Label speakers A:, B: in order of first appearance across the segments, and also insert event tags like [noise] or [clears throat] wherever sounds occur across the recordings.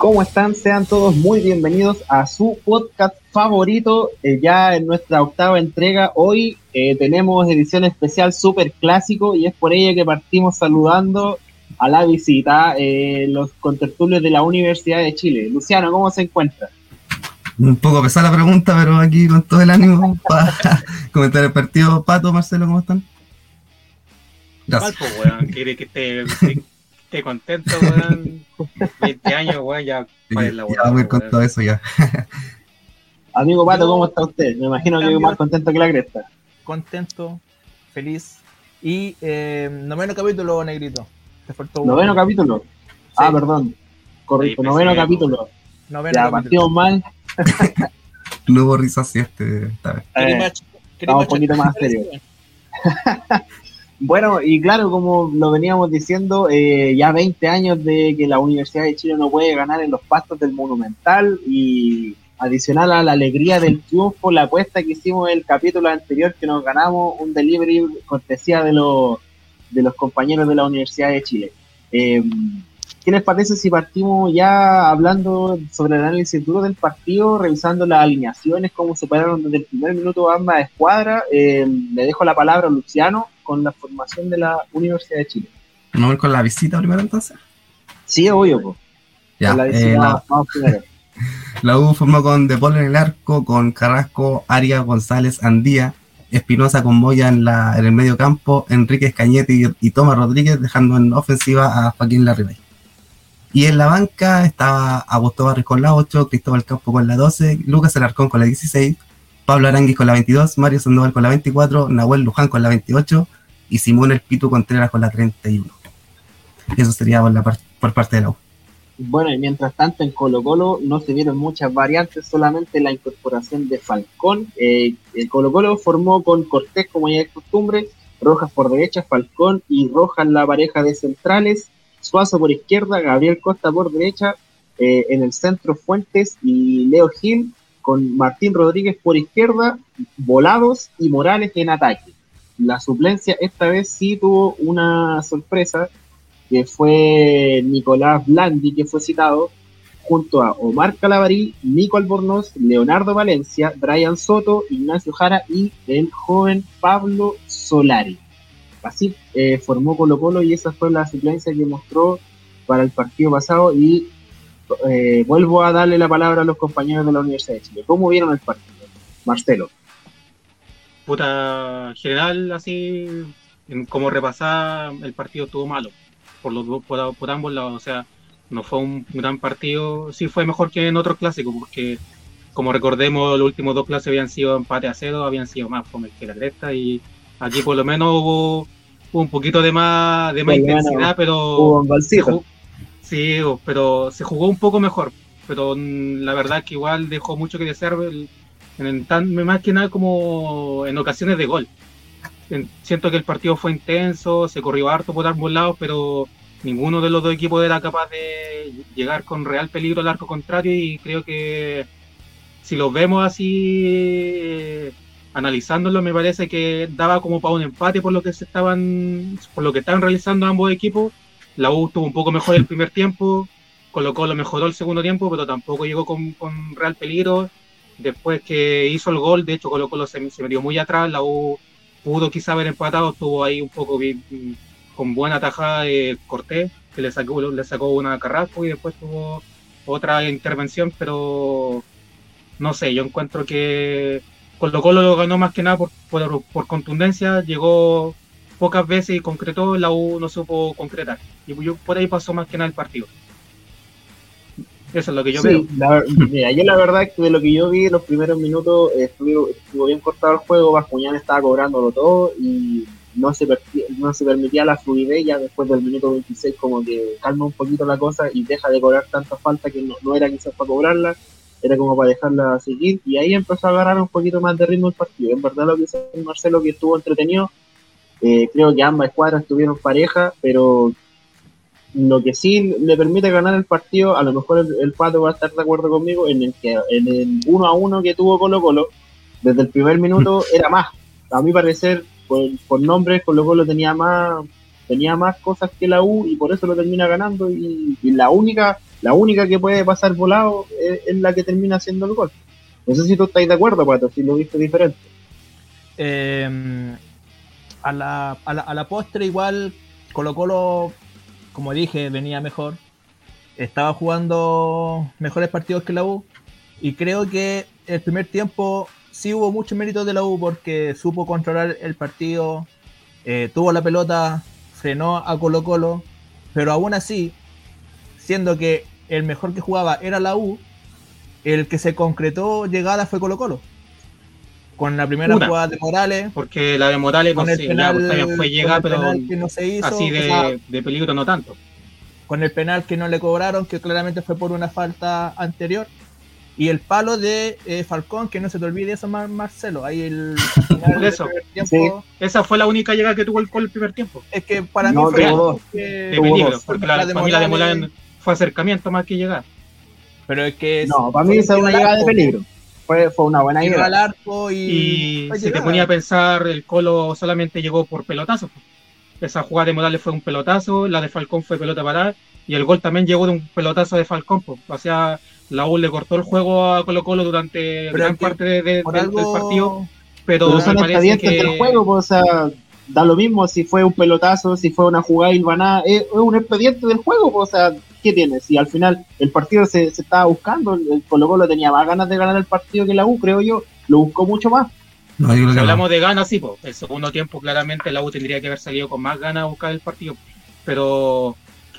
A: ¿Cómo están? Sean todos muy bienvenidos a su podcast favorito, eh, ya en nuestra octava entrega. Hoy eh, tenemos edición especial super clásico y es por ello que partimos saludando a la visita eh, los contertulios de la Universidad de Chile. Luciano, ¿cómo se encuentra?
B: Un poco pesada la pregunta, pero aquí con todo el ánimo para [laughs] comentar el partido. Pato, Marcelo, ¿cómo están?
C: Gracias. Pato, weón, quiere que esté esté contento, weón. 20 años, weón, ya.
B: Sí, la ya voy con todo eso ya. [laughs]
A: Amigo Pato, ¿cómo está usted? Me imagino que más contento que la cresta.
D: Contento, feliz. Y eh, noveno capítulo, Negrito.
A: Te faltó ¿Noveno capítulo? Ah, perdón. Correcto, noveno capítulo. Noveno ya, partimos mal. [laughs]
B: no hubo risas este, esta vez.
A: Eh, un poquito más [laughs] serio. Bueno, y claro, como lo veníamos diciendo, eh, ya 20 años de que la Universidad de Chile no puede ganar en los pastos del Monumental y adicional a la alegría del triunfo, la apuesta que hicimos en el capítulo anterior que nos ganamos un delivery cortesía de los, de los compañeros de la Universidad de Chile. Eh, ¿Qué les parece si partimos ya hablando sobre el análisis duro del partido, revisando las alineaciones, cómo se pararon desde el primer minuto ambas escuadras? Eh, le dejo la palabra a Luciano con la formación de la Universidad de Chile.
B: ¿Vamos a ver con la visita primero entonces?
A: Sí, obvio.
B: Ya, la, eh, la, [laughs] la, U formó con De Paul en el arco, con Carrasco, Arias, González, Andía, Espinosa con Moya en, la, en el medio campo, Enrique Cañete y, Tomás Rodríguez, dejando en ofensiva a Joaquín Larribey. Y en la banca estaba Augusto Barris con la 8, Cristóbal Campo con la 12, Lucas Alarcón con la 16, Pablo Aranguis con la 22, Mario Sandoval con la 24, Nahuel Luján con la 28 y Simón El Pitu Contreras con la 31. Eso sería por, parte de la U.
A: Bueno, y mientras tanto en Colo Colo no se vieron muchas variantes, solamente la incorporación de Falcón. Eh, el Colo Colo formó con Cortés, como ya es costumbre, Rojas por derecha, Falcón y Rojas la pareja de centrales, Suazo por izquierda, Gabriel Costa por derecha, eh, en el centro Fuentes y Leo Gil, con Martín Rodríguez por izquierda, Volados y Morales en ataque la suplencia esta vez sí tuvo una sorpresa, que fue Nicolás Blandi, que fue citado, junto a Omar Calabarí, Nico Albornoz, Leonardo Valencia, Brian Soto, Ignacio Jara y el joven Pablo Solari. Así eh, formó Colo Colo y esa fue la suplencia que mostró para el partido pasado y eh, vuelvo a darle la palabra a los compañeros de la Universidad de Chile. ¿Cómo vieron el partido? Marcelo
C: puta, general, así, como repasar, el partido estuvo malo, por, los, por, por ambos lados, o sea, no fue un gran partido, sí fue mejor que en otros clásicos, porque como recordemos, los últimos dos clases habían sido empate a cero, habían sido más fome que la cresta, y aquí por lo menos hubo, un poquito de más, de más intensidad, pero... sí, pero se jugó un poco mejor, pero la verdad que igual dejó mucho que desear el, en tan, más que nada como en ocasiones de gol. siento que el partido fue intenso, se corrió harto por ambos lados, pero ninguno de los dos equipos era capaz de llegar con real peligro al arco contrario y creo que si los vemos así analizándolo me parece que daba como para un empate por lo que se estaban por lo que estaban realizando ambos equipos. La U tuvo un poco mejor el primer tiempo colocó lo mejoró el segundo tiempo pero tampoco llegó con, con real peligro. Después que hizo el gol, de hecho Colo Colo se, se metió muy atrás, la U pudo quizá haber empatado, estuvo ahí un poco con buena tajada de Cortés, que le sacó, le sacó una Carrasco y después tuvo otra intervención, pero no sé, yo encuentro que Colo Colo lo ganó más que nada por, por, contundencia, llegó pocas veces y concretó, la U no supo concretar. Y por ahí pasó más que nada el partido. Eso es lo que yo veo.
A: mira, yo la verdad es que de lo que yo vi en los primeros minutos estuvo, estuvo bien cortado el juego, Bascuñán estaba cobrándolo todo y no se, no se permitía la fluidez ya después del minuto 26 como que calma un poquito la cosa y deja de cobrar tanta falta que no, era quizás para cobrarla, era como para dejarla seguir y ahí empezó a agarrar un poquito más de ritmo el partido. En verdad lo que dice Marcelo que estuvo entretenido, eh, creo que ambas escuadras estuvieron pareja, pero lo que sí le permite ganar el partido, a lo mejor el, Pato va a estar de acuerdo conmigo, en el que en el 1 a 1 que tuvo Colo Colo, desde el primer minuto [laughs] era más. A mi parecer, por, por nombres, Colo Colo tenía más, tenía más cosas que la U y por eso lo termina ganando. Y, la única la única que puede pasar volado es, la que termina haciendo el gol. No sé si tú estás de acuerdo, Pato, si lo viste diferente.
D: Em, a, la, a, la, a la postre igual Colo Colo, como dije, venía mejor. Estaba jugando mejores partidos que la U. Y creo que el primer tiempo sí hubo mucho mérito de la U porque supo controlar el partido, eh, tuvo la pelota, frenó a Colo Colo, pero aún así, siendo que el mejor que jugaba era la U, el que se concretó llegada fue Colo Colo. Con la primera jugada de Morales.
C: Porque la de Morales no sé, penal, fue llegada, pero así de, de peligro no tanto.
D: Con el penal que no le cobraron, que claramente fue por una falta anterior y el palo de eh, Falcón, que no se te olvide eso, Marcelo. Ahí el. [laughs]
C: eso. Esa fue la única llegada que tuvo el gol el primer tiempo.
D: Es que para mí fue.
C: de peligro, porque la, de familia de fue acercamiento más que llegar.
D: Pero es que.
A: No, para mí esa es una llegada de peligro. Fue, fue una buena llegada.
D: al arco y.
C: Y se te ponía a pensar, el Colo solamente llegó por pelotazo. Esa jugada de Morales fue un pelotazo, la de Falcón fue pelota parada, y el gol también llegó de un pelotazo de Falcón. O sea la U le cortó el juego a Colo Colo durante gran parte de, del, partido, pero,
A: son expedientes que... del juego, o sea, da lo mismo si fue un pelotazo, si fue una jugada ilvanada, es, un expediente del juego, o sea, ¿qué tiene? Si al final el partido se, se estaba buscando, el Colo Colo tenía más ganas de ganar el partido que la U, creo yo, lo buscó mucho más.
C: si hablamos de ganas, sí, pues, el segundo tiempo claramente la U tendría que haber salido con más ganas a buscar el partido, pero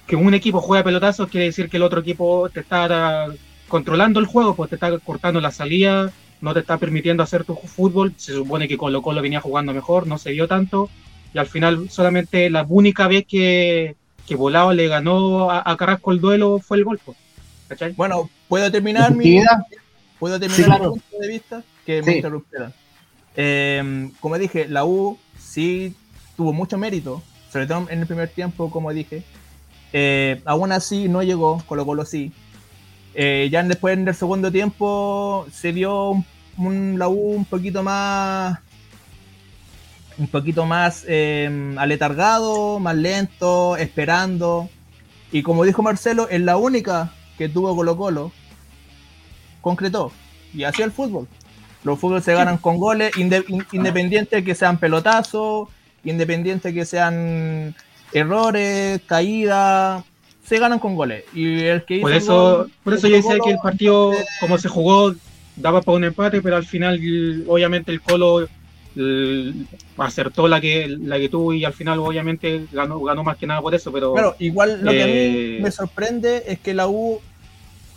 C: que un equipo juega pelotazos quiere decir que el otro equipo te está controlando el juego, pues te está cortando la salida, no te está permitiendo hacer tu fútbol. Se supone que Colo Colo venía jugando mejor, no se dio tanto. Y al final, solamente la única vez que, que Volado le ganó a, Carrasco el duelo fue el golpe.
D: Pues, bueno, ¿puedo terminar mi, ¿puedo terminar mi punto de vista? Que me interrumpieron. Em, como dije, la U sí tuvo mucho mérito, sobre todo en el primer tiempo, como dije. Eh, aún así no llegó, Colo Colo sí. Eh, ya después en el segundo tiempo se vio un, la U un poquito más un poquito más em, aletargado, más lento, esperando. Y como dijo Marcelo, es la única que tuvo Colo Colo, concretó. Y así el fútbol. Los fútbol se ganan con goles, independiente que sean pelotazos, independiente que sean errores, caídas, se ganan con goles. Y el que
C: por eso, por eso yo decía que el partido, como se jugó, daba para un empate, pero al final, obviamente, el Colo acertó la que la que tuvo y al final obviamente ganó ganó más que nada por eso pero
D: claro igual lo que a mí eh, me sorprende es que la U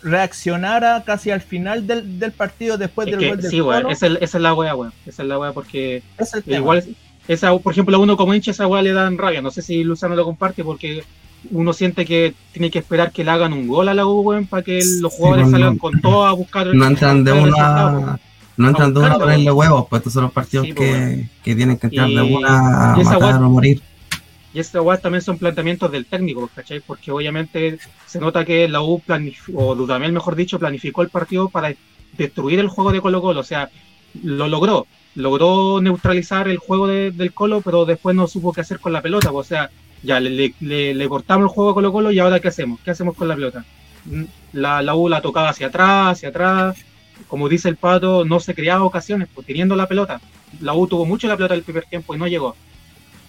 D: reaccionara casi al final del, del partido después del gol del
C: sí, Colo. esa, es la wea, esa es la wea porque igual esa por ejemplo a uno como hincha esa wea le dan rabia no sé si Luzano lo comparte porque uno siente que tiene que esperar que le hagan un gol a la U, para que los jugadores salgan con todo a buscar
B: No entran de una. No entran de una a ponerle huevos, pues estos son los partidos que, que, tienen que entrar de una a matar o morir.
C: Y esta weá también son planteamientos del técnico, ¿cachai? Porque obviamente se nota que la U, o Dudamel mejor dicho, planificó el partido para destruir el juego de Colo Colo. O sea, lo logró. Logró neutralizar el juego del Colo, pero después no supo qué hacer con la pelota. O sea, ya le, le, cortamos el juego a Colo Colo y ahora ¿qué hacemos? ¿Qué hacemos con la pelota? Mm, la, la U la tocaba hacia atrás, hacia atrás. Como dice el pato, no se creaba ocasiones, pues teniendo la pelota. La U tuvo mucho la pelota el primer tiempo y no llegó.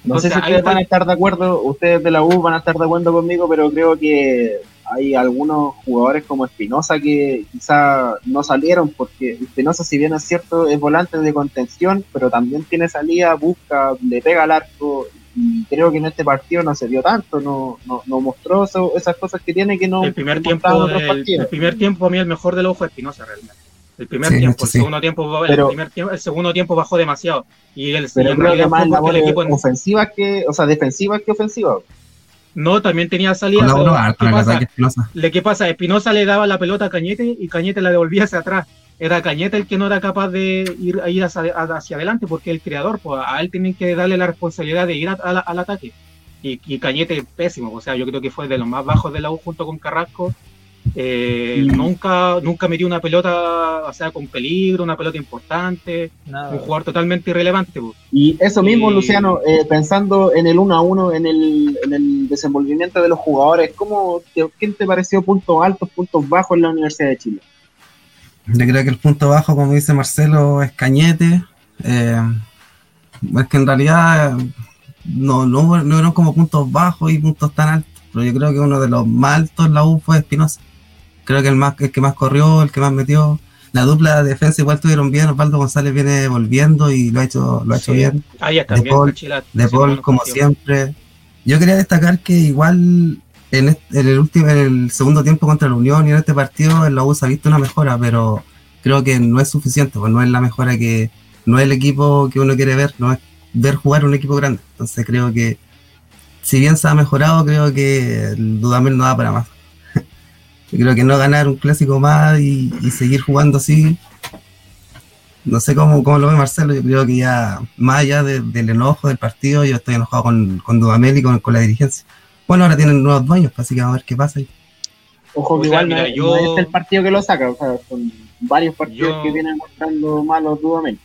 A: No sé si ustedes van a estar de acuerdo, ustedes de la U van a estar de acuerdo conmigo, pero creo que hay algunos jugadores como Espinosa que quizá no salieron, porque Espinosa, si bien es cierto, es volante de contención, pero también tiene salida, busca, le pega al arco, y creo que en este partido no se vio tanto, no, no, no mostró esas cosas que tiene que no.
C: El primer tiempo, el, primer tiempo a mí el mejor del ojo fue Espinosa realmente. El primer tiempo, el segundo tiempo, el, primer tiempo, el segundo tiempo bajó demasiado. Y el,
A: pero creo que más el equipo ofensivas que, o sea, defensivas que ofensivas.
C: No, también tenía salida. ¿Qué pasa? ¿Qué pasa? Espinosa le daba la pelota a Cañete y Cañete la devolvía hacia atrás era Cañete el que no era capaz de ir, ir hacia, hacia adelante porque el creador, pues a él tienen que darle la responsabilidad de ir al ataque. Y, Cañete pésimo, o sea, yo creo que fue de los más bajos de la U junto con Carrasco. Eh, nunca, nunca metió una pelota, o sea, con peligro, una pelota importante, un jugador totalmente irrelevante.
A: Y eso mismo, Luciano, eh, pensando en el 1 a 1, en el, en el desenvolvimiento de los jugadores, ¿cómo ¿quién te pareció puntos altos, puntos bajos en la Universidad de Chile?
B: Yo creo que el punto bajo, como dice Marcelo, es Cañete. Eh, es que en realidad no, no, no eran como puntos bajos y puntos tan altos, pero yo creo que uno de los más altos en la U fue Espinosa creo que el, más, el que más corrió, el que más metió. La dupla de defensa igual tuvieron bien, Osvaldo González viene volviendo y lo ha hecho, lo ha hecho bien.
C: Ah, ya
B: de Paul, de Paul como siempre. Yo quería destacar que igual en, el último, en el segundo tiempo contra la Unión y en este partido en la U se ha visto una mejora, pero creo que no es suficiente, pues no es la mejora que, no es el equipo que uno quiere ver, no es ver jugar un equipo grande. Entonces creo que si bien se ha mejorado, creo que el Dudamel no da para más. Yo creo que no ganar un clásico más y, seguir jugando así. No sé cómo, cómo, lo ve Marcelo, yo creo que ya, más allá del enojo del partido, yo estoy enojado con, con Dudamel y con, la dirigencia. Bueno, ahora tienen nuevos dueños, pues, así que vamos a ver qué pasa ahí.
A: Ojo que igual no, es el partido que lo saca, o sea, son varios partidos que vienen mostrando malos Dudamel.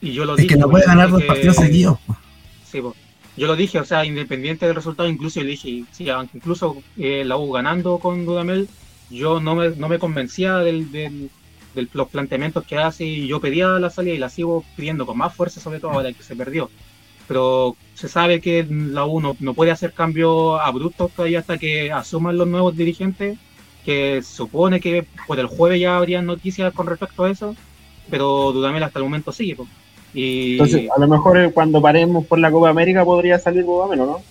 B: Y yo lo es que no puede ganar dos partidos seguidos.
C: Sí, pues yo lo dije, o sea, independiente del resultado, incluso yo dije, sí, aunque incluso eh, la U ganando con Dudamel, yo no me, no me convencía del, del, los planteamientos que hace y yo pedía la salida y la sigo pidiendo con más fuerza, sobre todo ahora que se perdió. Pero se sabe que la U no, puede hacer cambios abruptos todavía hasta que asuman los nuevos dirigentes, que supone que por el jueves ya habría noticias con respecto a eso, pero Dudamel hasta el momento sigue. Y...
A: Entonces, a lo mejor eh, cuando paremos por la Copa América podría salir Dudamel, ¿o no?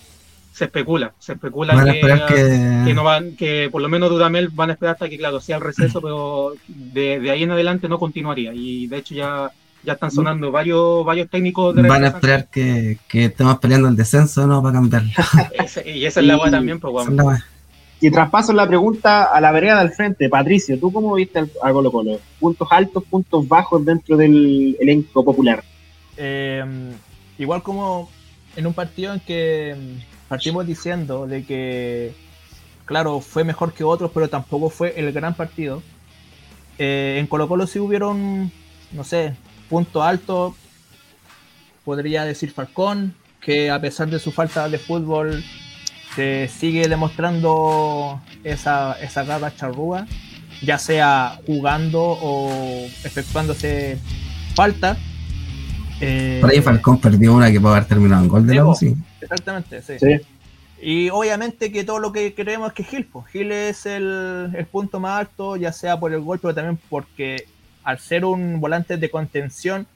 C: Se especula, se especula que, no van, que por lo menos Dudamel van a esperar hasta que claro sea el receso, [clears throat] pero de, ahí en adelante no continuaría. Y de hecho ya, ya están sonando varios, varios técnicos
B: de Van a esperar que, estemos peleando el descenso, no para cambiar. [laughs]
C: y esa es la guay también, pues
A: Y traspaso la pregunta a la vereda del frente, Patricio, ¿tú cómo viste a Colo Colo? ¿Puntos altos, puntos bajos dentro del elenco popular?
D: Eh, igual como en un partido en que partimos diciendo de que, claro, fue mejor que otros, pero tampoco fue el gran partido. Eh, en Colo Colo sí hubieron, no sé, punto alto, podría decir Falcón, que a pesar de su falta de fútbol, se sigue demostrando esa, esa garra charrúa, ya sea jugando o efectuándose falta.
B: Eh, Por ahí Falcón perdió una que puede haber terminado en gol de la sí.
D: Exactamente, sí. Y obviamente que todo lo que creemos es que Gil, pues, Gil es el, punto más alto, ya sea por el gol, pero también porque al ser un volante de contención,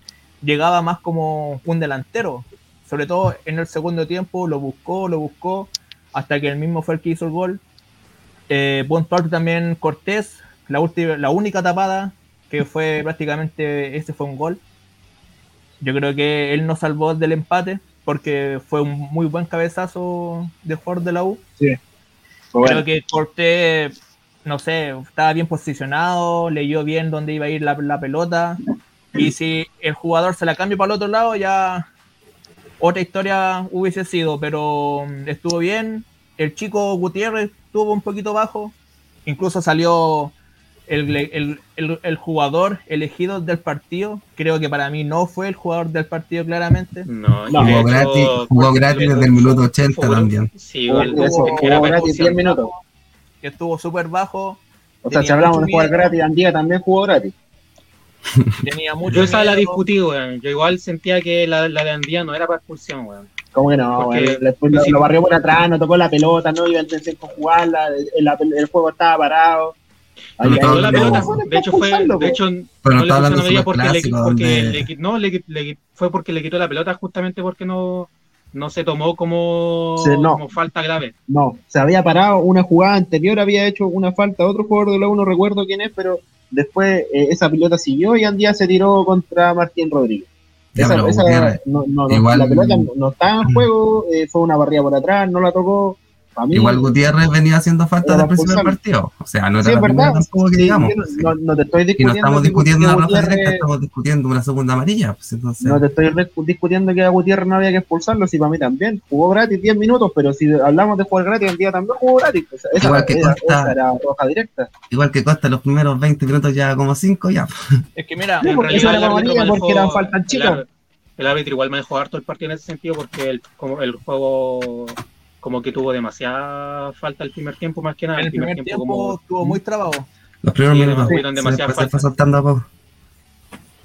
D: llegaba más como un delantero. Sobre todo en el segundo tiempo, lo buscó, lo buscó, hasta que el mismo fue el que hizo el gol. Eh, punto alto también Cortés, la, última, la única tapada, que fue prácticamente, este fue un gol. Yo creo que él nos salvó del empate porque fue un muy buen cabezazo de jugador de la U. Sí. Creo que Cortés, no sé, estaba bien posicionado, leyó bien dónde iba a ir la, pelota. Y si el jugador se la cambia para el otro lado, ya otra historia hubiese sido, pero mm, estuvo bien. El chico Gutiérrez estuvo un poquito bajo, incluso salió el, el, jugador elegido del partido, creo que para mí no fue el jugador del partido claramente.
B: No, jugó, gratis, jugó gratis desde el minuto 80 también.
A: Sí, jugó gratis 10 minutos.
D: Que estuvo súper bajo.
A: O sea, si hablamos de jugar gratis, Andía también jugó gratis.
C: Tenía [laughs] mucho Yo esa la discutí, weón. Yo igual sentía que la, la de Andía no era para expulsión, weón.
A: ¿Cómo que no? Porque, lo, barrió por atrás, no tocó la pelota, no iba a intentar jugarla, el, el juego estaba parado
C: de hecho fue, de hecho, no le puso porque, le, porque no, le, fue porque le quitó la pelota justamente porque no, no se tomó como, como, falta grave.
A: No, se había parado una jugada anterior, había hecho una falta otro jugador de la no recuerdo quién es, pero después eh, esa pelota siguió y Andía se tiró contra Martín Rodríguez. esa, esa no, no, la pelota no, estaba en juego, eh, fue una barrida por atrás, no la tocó.
B: Igual Gutiérrez venía haciendo falta del principio del partido. O sea, no era la verdad. tampoco que digamos.
A: no, te estoy discutiendo.
B: Y no estamos discutiendo una roja directa, estamos discutiendo una segunda amarilla. Pues, entonces...
A: No te estoy discutiendo que a Gutiérrez no había que expulsarlo, si para mí también. Jugó gratis 10 minutos, pero si hablamos de jugar gratis, el día también jugó gratis. esa, igual que Costa, era roja directa.
B: Igual que Costa, los primeros 20 minutos ya como 5 ya.
D: Es que mira,
A: en realidad era porque eran faltan chicos.
C: El árbitro igual manejó harto el partido en ese sentido porque el, como el juego como que tuvo demasiada falta el primer tiempo más que nada.
D: El, primer, tiempo, como... estuvo muy trabado.
B: Los primeros minutos a poco.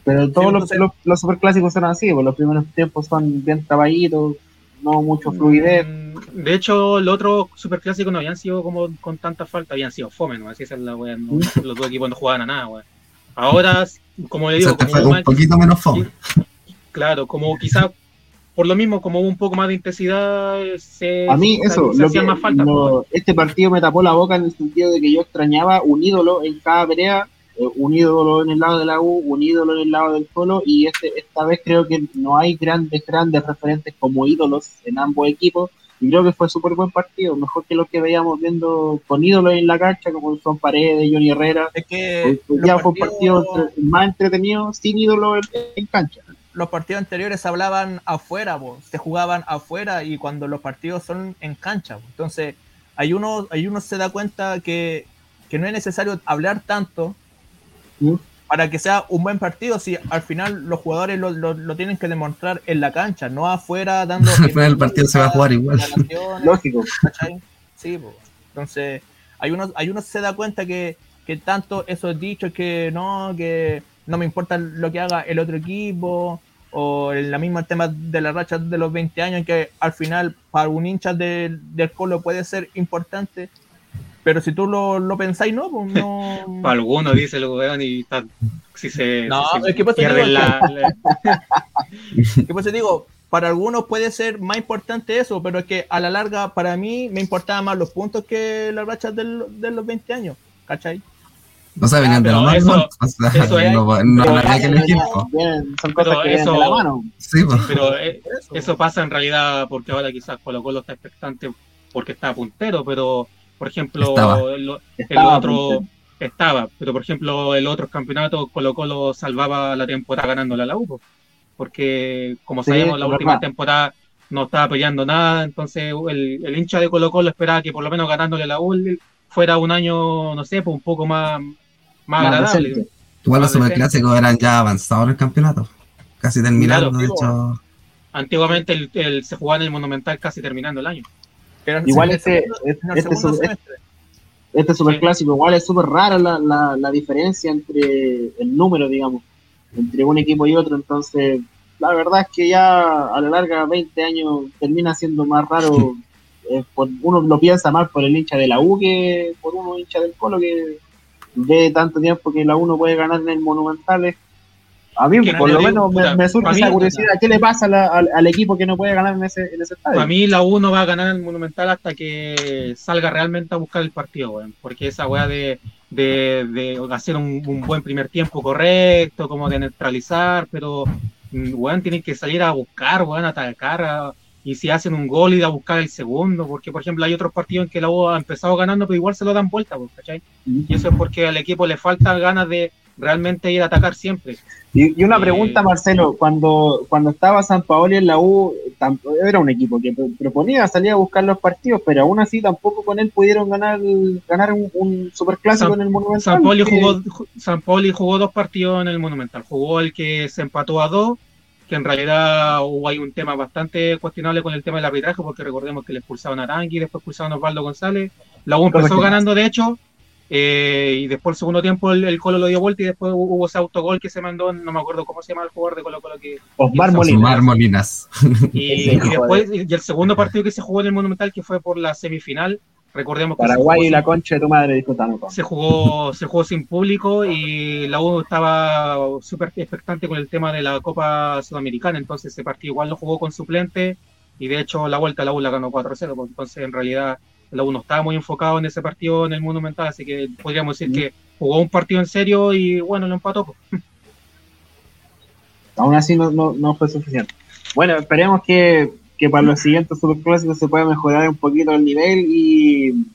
A: Pero todos los, los, los, superclásicos son así, pues los primeros tiempos son bien trabaditos, no mucho mm, fluidez.
C: De hecho, los otros superclásicos no habían sido como con tanta falta, habían sido fome, ¿no? Así es la wea, ¿no? Mm. los dos equipos no jugaban a nada, wea. Ahora, como le digo,
B: como un poquito menos fome.
C: Claro, como quizá por lo mismo, como hubo un poco más de intensidad, se,
A: a mí eso, lo que, más falta. este partido me tapó la boca en el sentido de que yo extrañaba un ídolo en cada pelea, eh, un ídolo en el lado de la U, un ídolo en el lado del Colo, y este, esta vez creo que no hay grandes, grandes referentes como ídolos en ambos equipos, y creo que fue súper buen partido, mejor que lo que veíamos viendo con ídolos en la cancha, como son Paredes, Johnny Herrera.
D: Es que
A: ya fue un partido más entretenido sin ídolos en cancha
D: los partidos anteriores hablaban afuera, se jugaban afuera y cuando los partidos son en cancha. Entonces, hay uno, hay uno se da cuenta que, no es necesario hablar tanto para que sea un buen partido si al final los jugadores lo, tienen que demostrar en la cancha, no afuera dando... [laughs]
B: al final el partido se va a jugar igual.
A: Lógico.
D: Sí, entonces hay uno, hay uno se da cuenta que, que tanto esos dichos que no, que no me importa lo que haga el otro equipo, o el la misma tema de la racha de los 20 años, que al final para un hincha del, del Colo puede ser importante, pero si tú lo, lo pensáis, no, pues no. [laughs]
C: para algunos dice el weón y si se,
D: no, es que
C: la.
D: pues [laughs] te digo, para algunos puede ser más importante eso, pero es que a la larga, para mí, me importaban más los puntos que las rachas de los 20 años, ¿cachai?
B: No se [laughs] venían de la mano. Eso, eso es, no, no había que elegir.
C: Son cosas que eso, de la mano. Sí, pues. Pero eh, eso pasa en realidad porque ahora quizás Colo Colo está expectante porque está puntero, pero por ejemplo, estaba. El, el otro estaba, pero por ejemplo, el otro campeonato Colo Colo salvaba la temporada ganando la U, porque como sabemos, la última temporada no estaba peleando nada, entonces el, el hincha de Colo Colo esperaba que por lo menos ganándole la U fuera un año, no sé, pues un poco más, más, agradable.
B: Igual los superclásicos eran ya avanzados en el campeonato, casi terminando, de hecho.
C: Antiguamente el, se jugaba en el Monumental casi terminando el año.
A: igual este, este, este, este, superclásico, igual es súper rara la, la, la, diferencia entre el número, digamos, entre un equipo y otro. Entonces, la verdad es que ya a la larga, 20 años, termina siendo más raro. [laughs] Eh, uno lo piensa más por el hincha de la U que por uno hincha del Colo que ve tanto tiempo que la U no puede ganar en el Monumental. A mí, por lo menos, me, surge esa curiosidad. ¿Qué le pasa al, equipo que no puede ganar en ese, en ese estadio?
C: Para mí, la U no va a ganar en el Monumental hasta que salga realmente a buscar el partido, porque esa weá de, de, hacer un, buen primer tiempo correcto, como de neutralizar, pero, mm, weón, tienen que salir a buscar, weón, a atacar, a, y si hacen un gol y a buscar el segundo, porque por ejemplo hay otros partidos en que la U ha empezado ganando, pero igual se lo dan vuelta, pues, ¿cachai? Y eso es porque al equipo le falta ganas de realmente ir a atacar siempre.
A: Y, una eh, pregunta, Marcelo, cuando, cuando estaba San Paoli en la U, era un equipo que proponía salir a buscar los partidos, pero aún así tampoco con él pudieron ganar ganar un, un superclásico en el Monumental.
C: San Paoli, jugó, San Paoli jugó dos partidos en el Monumental, jugó el que se empató a dos que en realidad hubo hay un tema bastante cuestionable con el tema del arbitraje, porque recordemos que le expulsaron a Arangui, después expulsaron a Osvaldo González. La U empezó ganando, de hecho, eh, y después el segundo tiempo el, Colo lo dio vuelta y después hubo ese autogol que se mandó, no me acuerdo cómo se llama el jugador de Colo Colo que...
B: Osmar Molinas.
C: Y, y, después, y el segundo partido que se jugó en el Monumental, que fue por la semifinal, Recordemos
A: que Paraguay y la concha de tu madre disputando.
C: Se jugó, se jugó sin público y la U estaba súper expectante con el tema de la Copa Sudamericana, entonces ese partido igual lo jugó con suplente y de hecho la vuelta la U la ganó 4-0, pues, entonces en realidad la U no estaba muy enfocado en ese partido en el Monumental, así que podríamos decir que jugó un partido en serio y bueno, lo empató. Pues.
A: Aún así no, no, no fue suficiente. Bueno, esperemos que que para los siguientes superclásicos se pueda mejorar un poquito el nivel y,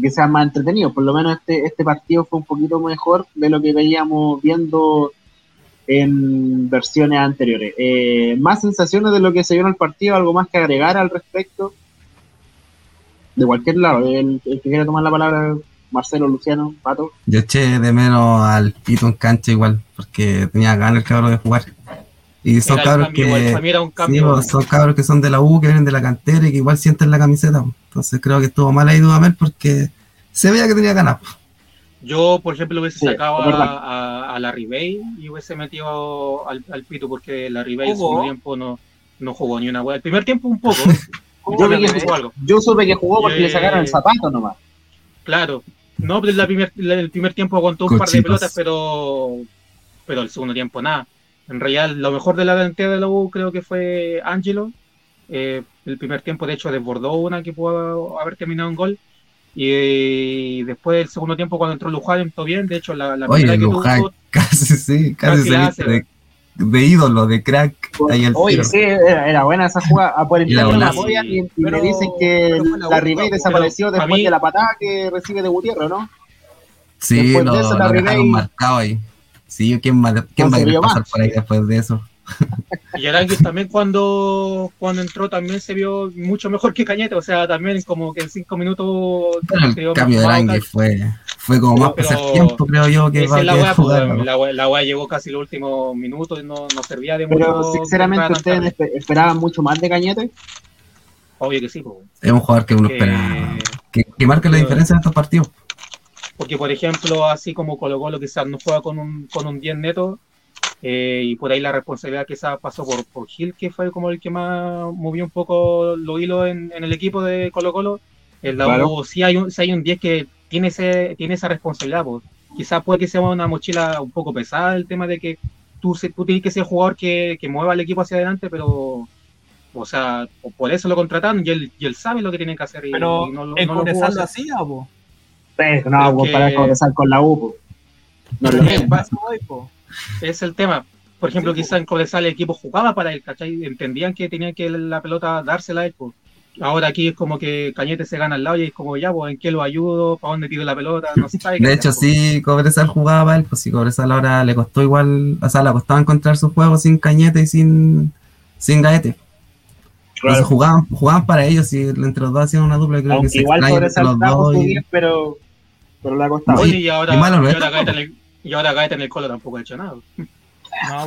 A: que sea más entretenido. Por lo menos este, este partido fue un poquito mejor de lo que veíamos viendo en versiones anteriores. Eh, más sensaciones de lo que se vio en el partido, algo más que agregar al respecto. De cualquier lado, el, que quiera tomar la palabra, Marcelo, Luciano, Pato.
B: Yo eché de menos al Pito en cancha igual, porque tenía ganas el cabrón de jugar. Y son cabros que son cabros que son de la U, que vienen de la cantera y que igual sienten la camiseta. Entonces creo que estuvo mal ahí Dudamel porque se veía que tenía ganas.
C: Yo, por ejemplo, hubiese sacado a, la Ribey y hubiese metido al, al Pito porque la Ribey en su tiempo no, no jugó ni una hueá. El primer tiempo un poco. [laughs]
A: yo, yo, supe que jugó porque le sacaron el zapato nomás.
C: Claro. No, pero la primer, el primer tiempo aguantó un par de pelotas, pero, pero el segundo tiempo nada. En realidad, lo mejor de la delantera de la U creo que fue Angelo. Eh, el primer tiempo, de hecho, desbordó una que pudo haber terminado en gol. Y, después del segundo tiempo, cuando entró Luján, entró bien. De hecho, la, la
B: Oye, que Luján, tuvo, [laughs] casi sí, casi se de, de, ídolo, de crack.
A: Ahí Oye, sí, era, buena esa jugada. A por el la la y, y me dicen que la Ribey desapareció después de la patada que recibe de Gutiérrez, ¿no?
B: Sí, después lo, de eso, la Ribey... marcado ahí. Sí, ¿quién va, quién va a pasar por ahí después de eso?
C: Y Aranguis también cuando, cuando entró también se vio mucho mejor que Cañete, o sea, también como que en cinco minutos...
B: el cambio de Aranguis fue, fue como más pasar tiempo, creo yo, que
C: va la, jugar, la, la llegó casi los últimos minutos y no, no servía de
A: mucho. Pero sinceramente, ¿ustedes esperaban mucho más de Cañete?
C: Obvio que sí.
B: Es un jugador que uno espera, que, que marque la diferencia en estos partidos.
C: Porque, por ejemplo, así como Colo Colo quizás no juega con un, con un 10 neto, eh, y por ahí la responsabilidad quizás pasó por, por Gil, que fue como el que más movió un poco los hilos en, en el equipo de Colo Colo. El claro. si hay un, si hay un 10 que tiene, ese, tiene esa responsabilidad, pues, quizás puede que sea una mochila un poco pesada el tema de que tú, tú tienes que ser jugador que, que mueva el equipo hacia adelante, pero o sea, por eso lo contrataron y él, y él sabe lo que tiene que hacer. Y,
D: pero
C: y
D: no, lo hacía,
A: no, para comenzar con la U.
C: No lo es el tema. Por ejemplo, quizá en Codesal el equipo jugaba para él, ¿cachai? Entendían que tenía que la pelota dársela a él. Ahora aquí es como que Cañete se gana al lado y es como ya, pues, ¿en qué lo ayudo? ¿Para dónde tiro la pelota? No sé,
B: De hecho, sí, Cobresal jugaba él, pues si Cobresal ahora le costó igual, o sea, le costaba encontrar su juego sin Cañete y sin, sin Gaete. Claro. jugaban, jugaban para ellos y entre los dos hacían una dupla. Creo
A: Aunque que igual Cobresal estaba y... pero, pero le ha costado.
C: Oye, y ahora, y, malo, y ahora Gaete en el, y ahora Gaete en el colo tampoco ha hecho nada. [laughs] No,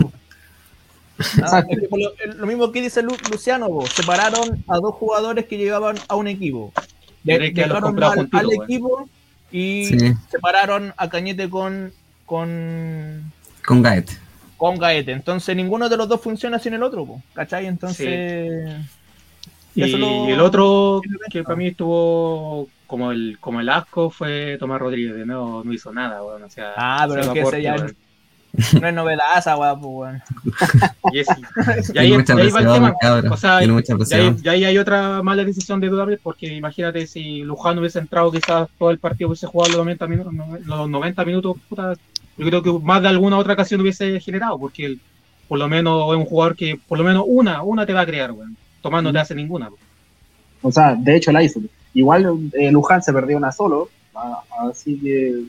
D: lo, mismo que dice Luciano, separaron a dos jugadores que llegaban a un equipo. dejaron al, al equipo y separaron a Cañete con con
B: con Gaete.
D: Con Gaete. Entonces ninguno de los dos funciona sin el otro, ¿cachai? Entonces.
C: Y, el otro que para mí estuvo como el como el asco fue Tomás Rodríguez, de nuevo no hizo nada, bueno, o sea,
D: ah, pero es que ese ya no es novedad esa weón. [laughs]
C: Y, ahí, va el tema. o sea, ya ahí, hay otra mala decisión de Dudable porque imagínate si Luján hubiese entrado quizás todo el partido hubiese jugado los 90 minutos, los 90 minutos, puta, yo creo que más de alguna otra ocasión hubiese generado, porque por lo menos es un jugador que por lo menos una, una te va a crear, weón. Tomás no te hace ninguna.
A: O sea, de hecho la hizo. Igual eh, Luján se perdió una solo, así que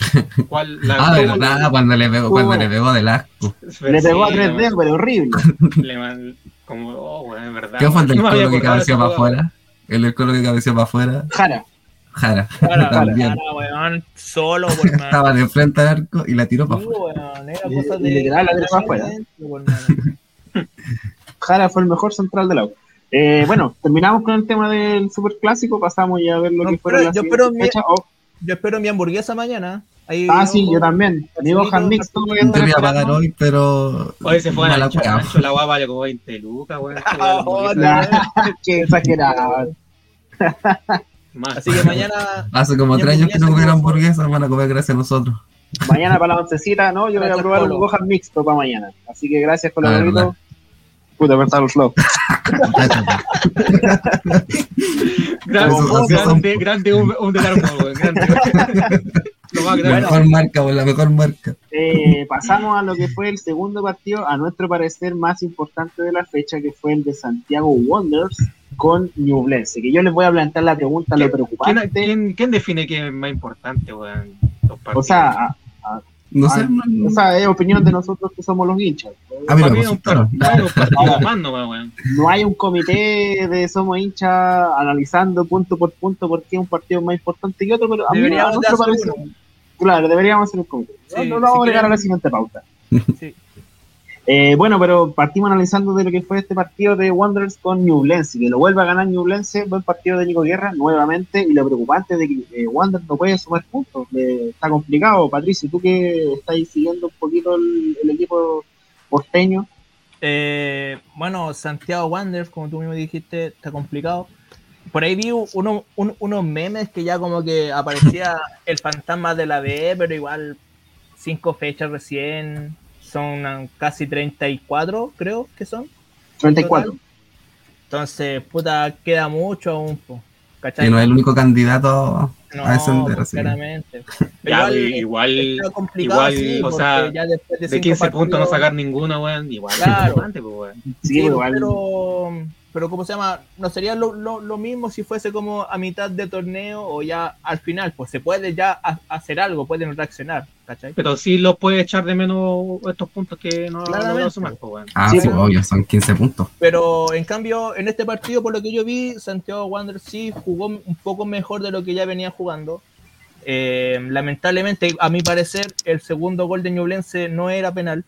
A: [laughs]
B: ¿Cuál, la ah, verdad, cuando le pegó, cuando le pegó del asco.
A: Le pegó a 3D, pero horrible. [laughs]
C: Le como, oh, bueno, en verdad.
B: ¿Qué fue el del colo que cabeció para afuera? ¿El del que cabeció para afuera?
A: Jara.
B: Jara.
D: Jara, Jara, [laughs] Jara weón, solo, weón.
B: Estaba de frente al arco y la tiró para afuera.
A: y, y literal la tiró para afuera. Jara fue el mejor central del auto. Eh, bueno, terminamos con el tema del superclásico, pasamos ya a ver lo no, que fue la
D: yo espero, mi, oh. yo espero mi hamburguesa mañana.
A: Ahí ah, sí, yo también. Digo Han Mixto.
B: Yo voy a pagar hoy, pero.
C: Hoy se fue a la Nacho, la guapa vale como 20 lucas, güey. [laughs] [laughs]
A: Qué exagerado.
D: Así que mañana.
B: Hace como tres años que no comieron hamburguesas, van a comer gracias a nosotros.
A: Mañana para la oncecita, ¿no? Yo voy a probar un Gohan mixto para mañana. Así que gracias por ah, Puta, pensar los flow. [laughs]
C: grande, grande, un, un de grande. [laughs]
B: La mejor marca, la mejor marca.
A: eh, pasamos a lo que fue el segundo partido, a nuestro parecer más importante de la fecha, que fue el de Santiago Wonders con Ñublense. Que yo les voy a plantear la pregunta, lo preocupante.
C: ¿Quién, define qué es más importante, weón?
A: O sea, no sé, o sea, es opinión de nosotros que somos los hinchas.
B: Ah, mira, pues,
A: no hay un comité de somos hinchas analizando punto por punto por qué un partido es más importante que otro, pero a deberíamos mí, parece, Claro, deberíamos hacer un comité. no, lo vamos a llegar a la siguiente pauta. Sí. Eh, bueno, pero partimos analizando de lo que fue este partido de Wanderers con Newblense, que lo vuelve a ganar Newblense, buen partido de Nico Guerra nuevamente, y lo preocupante de que eh, Wanderers no puede sumar puntos, está complicado. Patricio, tú que estás siguiendo un poquito el, equipo porteño.
D: Eh, bueno, Santiago Wanderers, como tú mismo dijiste, está complicado. Por ahí vi unos memes que ya como que aparecía [laughs] el fantasma de la B, pero igual cinco fechas recién son casi 34, creo que son.
A: 34.
D: Entonces, puta, queda mucho aún.
B: ¿cachai? Y no es el único candidato
D: no, a ascender. Claramente. [laughs]
C: igual, igual, igual o sea, de, 15 puntos no sacar ninguno, weón. Igual,
D: claro. Pues, sí, igual. Pero pero ¿cómo se llama? No sería lo, lo, mismo si fuese como a mitad de torneo o ya al final, pues se puede ya hacer algo, pueden reaccionar, ¿cachai?
C: Pero sí los puede echar de menos estos puntos que no, no sumar,
B: pues, Ah, sí, pues, obvio, son 15 puntos.
D: Pero en cambio, en este partido, por lo que yo vi, Santiago Wander sí jugó un poco mejor de lo que ya venía jugando. Eh, lamentablemente, a mi parecer, el segundo gol de Ñublense no era penal.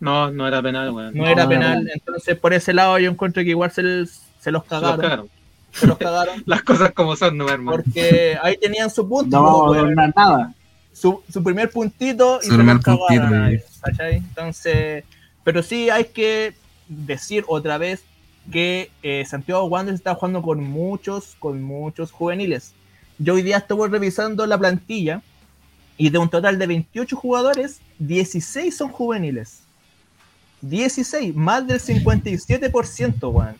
C: No, no era penal, weón.
D: No, era penal, entonces por ese lado yo encuentro que igual se, se los cagaron. Se los cagaron. [laughs]
C: Las cosas como son, no, hermano.
D: Porque ahí tenían su punto.
A: No a ver nada.
D: Su, su, primer puntito y su se primer los cagaron. Entonces, pero sí hay que decir otra vez que eh, Santiago Wanderers está jugando con muchos, con muchos juveniles. Yo hoy día estuve revisando la plantilla y de un total de 28 jugadores, 16 son juveniles. 16, más del 57%, weón.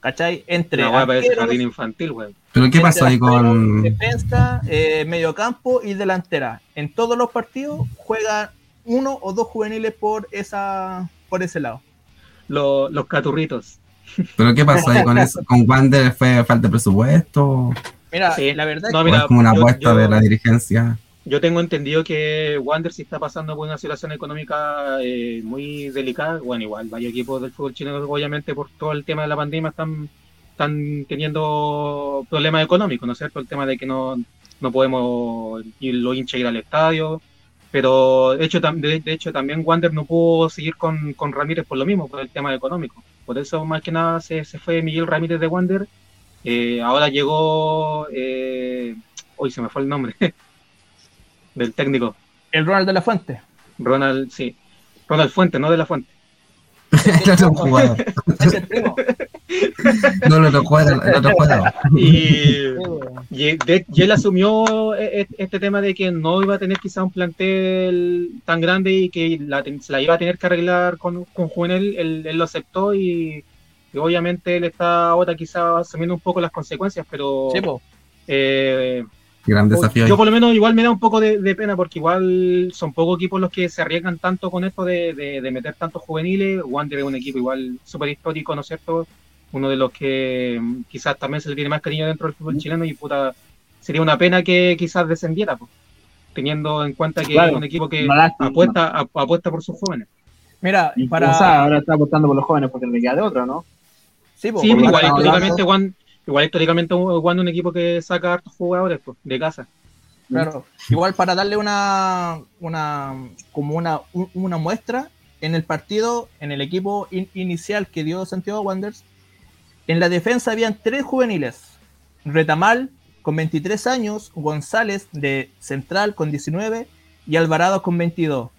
D: ¿Cachai? Entre.
C: No, jardín infantil, weón.
B: ¿Pero qué pasó ahí con.?
D: Defensa, eh, mediocampo y delantera. En todos los partidos juega uno o dos juveniles por esa por ese lado.
C: Los, los caturritos.
B: ¿Pero qué pasó ahí con [laughs] eso? ¿Con Wander fue falta de presupuesto?
D: Mira, la verdad
B: es como una apuesta de la dirigencia.
C: Yo tengo entendido que Wander si está pasando por una situación económica eh, muy delicada. Bueno, igual, varios equipos del fútbol chileno, obviamente, por todo el tema de la pandemia, están, están teniendo problemas económicos, ¿no es cierto? El tema de que no, no podemos ir los hinchas ir al estadio. Pero de hecho, de, hecho también Wander no pudo seguir con, con, Ramírez por lo mismo, por el tema económico. Por eso, más que nada, se, se fue Miguel Ramírez de Wander. Eh, ahora llegó. Eh, hoy se me fue el nombre. [laughs] del técnico.
D: El Ronald de la Fuente.
C: Ronald, sí. Ronald Fuente, no de la Fuente. [laughs]
B: no lo tocó,
C: Y, y, y, él asumió e, e, este tema de que no iba a tener quizá un plantel tan grande y que la, se la iba a tener que arreglar con, con Juvenil. Él, él, lo aceptó y, obviamente él está ahora quizá asumiendo un poco las consecuencias, pero
D: sí,
C: eh,
B: Gran desafío.
C: Yo por lo menos igual me da un poco de, pena porque igual son pocos equipos los que se arriesgan tanto con esto de, meter tantos juveniles. Wander es un equipo igual súper histórico, ¿no es cierto? Uno de los que mm, quizás también se le tiene más cariño dentro del fútbol chileno y puta, sería una pena que quizás descendiera, pues, teniendo en cuenta que es un equipo que apuesta, apuesta por sus jóvenes.
D: Mira, y para...
A: ahora está apostando por los jóvenes porque le queda de otro, ¿no?
C: Sí, pues, igual históricamente Juan Igual históricamente cuando un equipo que saca hartos jugadores pues, de casa.
D: Claro. Igual para darle una, una como una, una muestra, en el partido, en el equipo inicial que dio Santiago Wanderers, en la defensa habían tres juveniles. Retamal con 23 años, González de central con 19 y Alvarado con 22.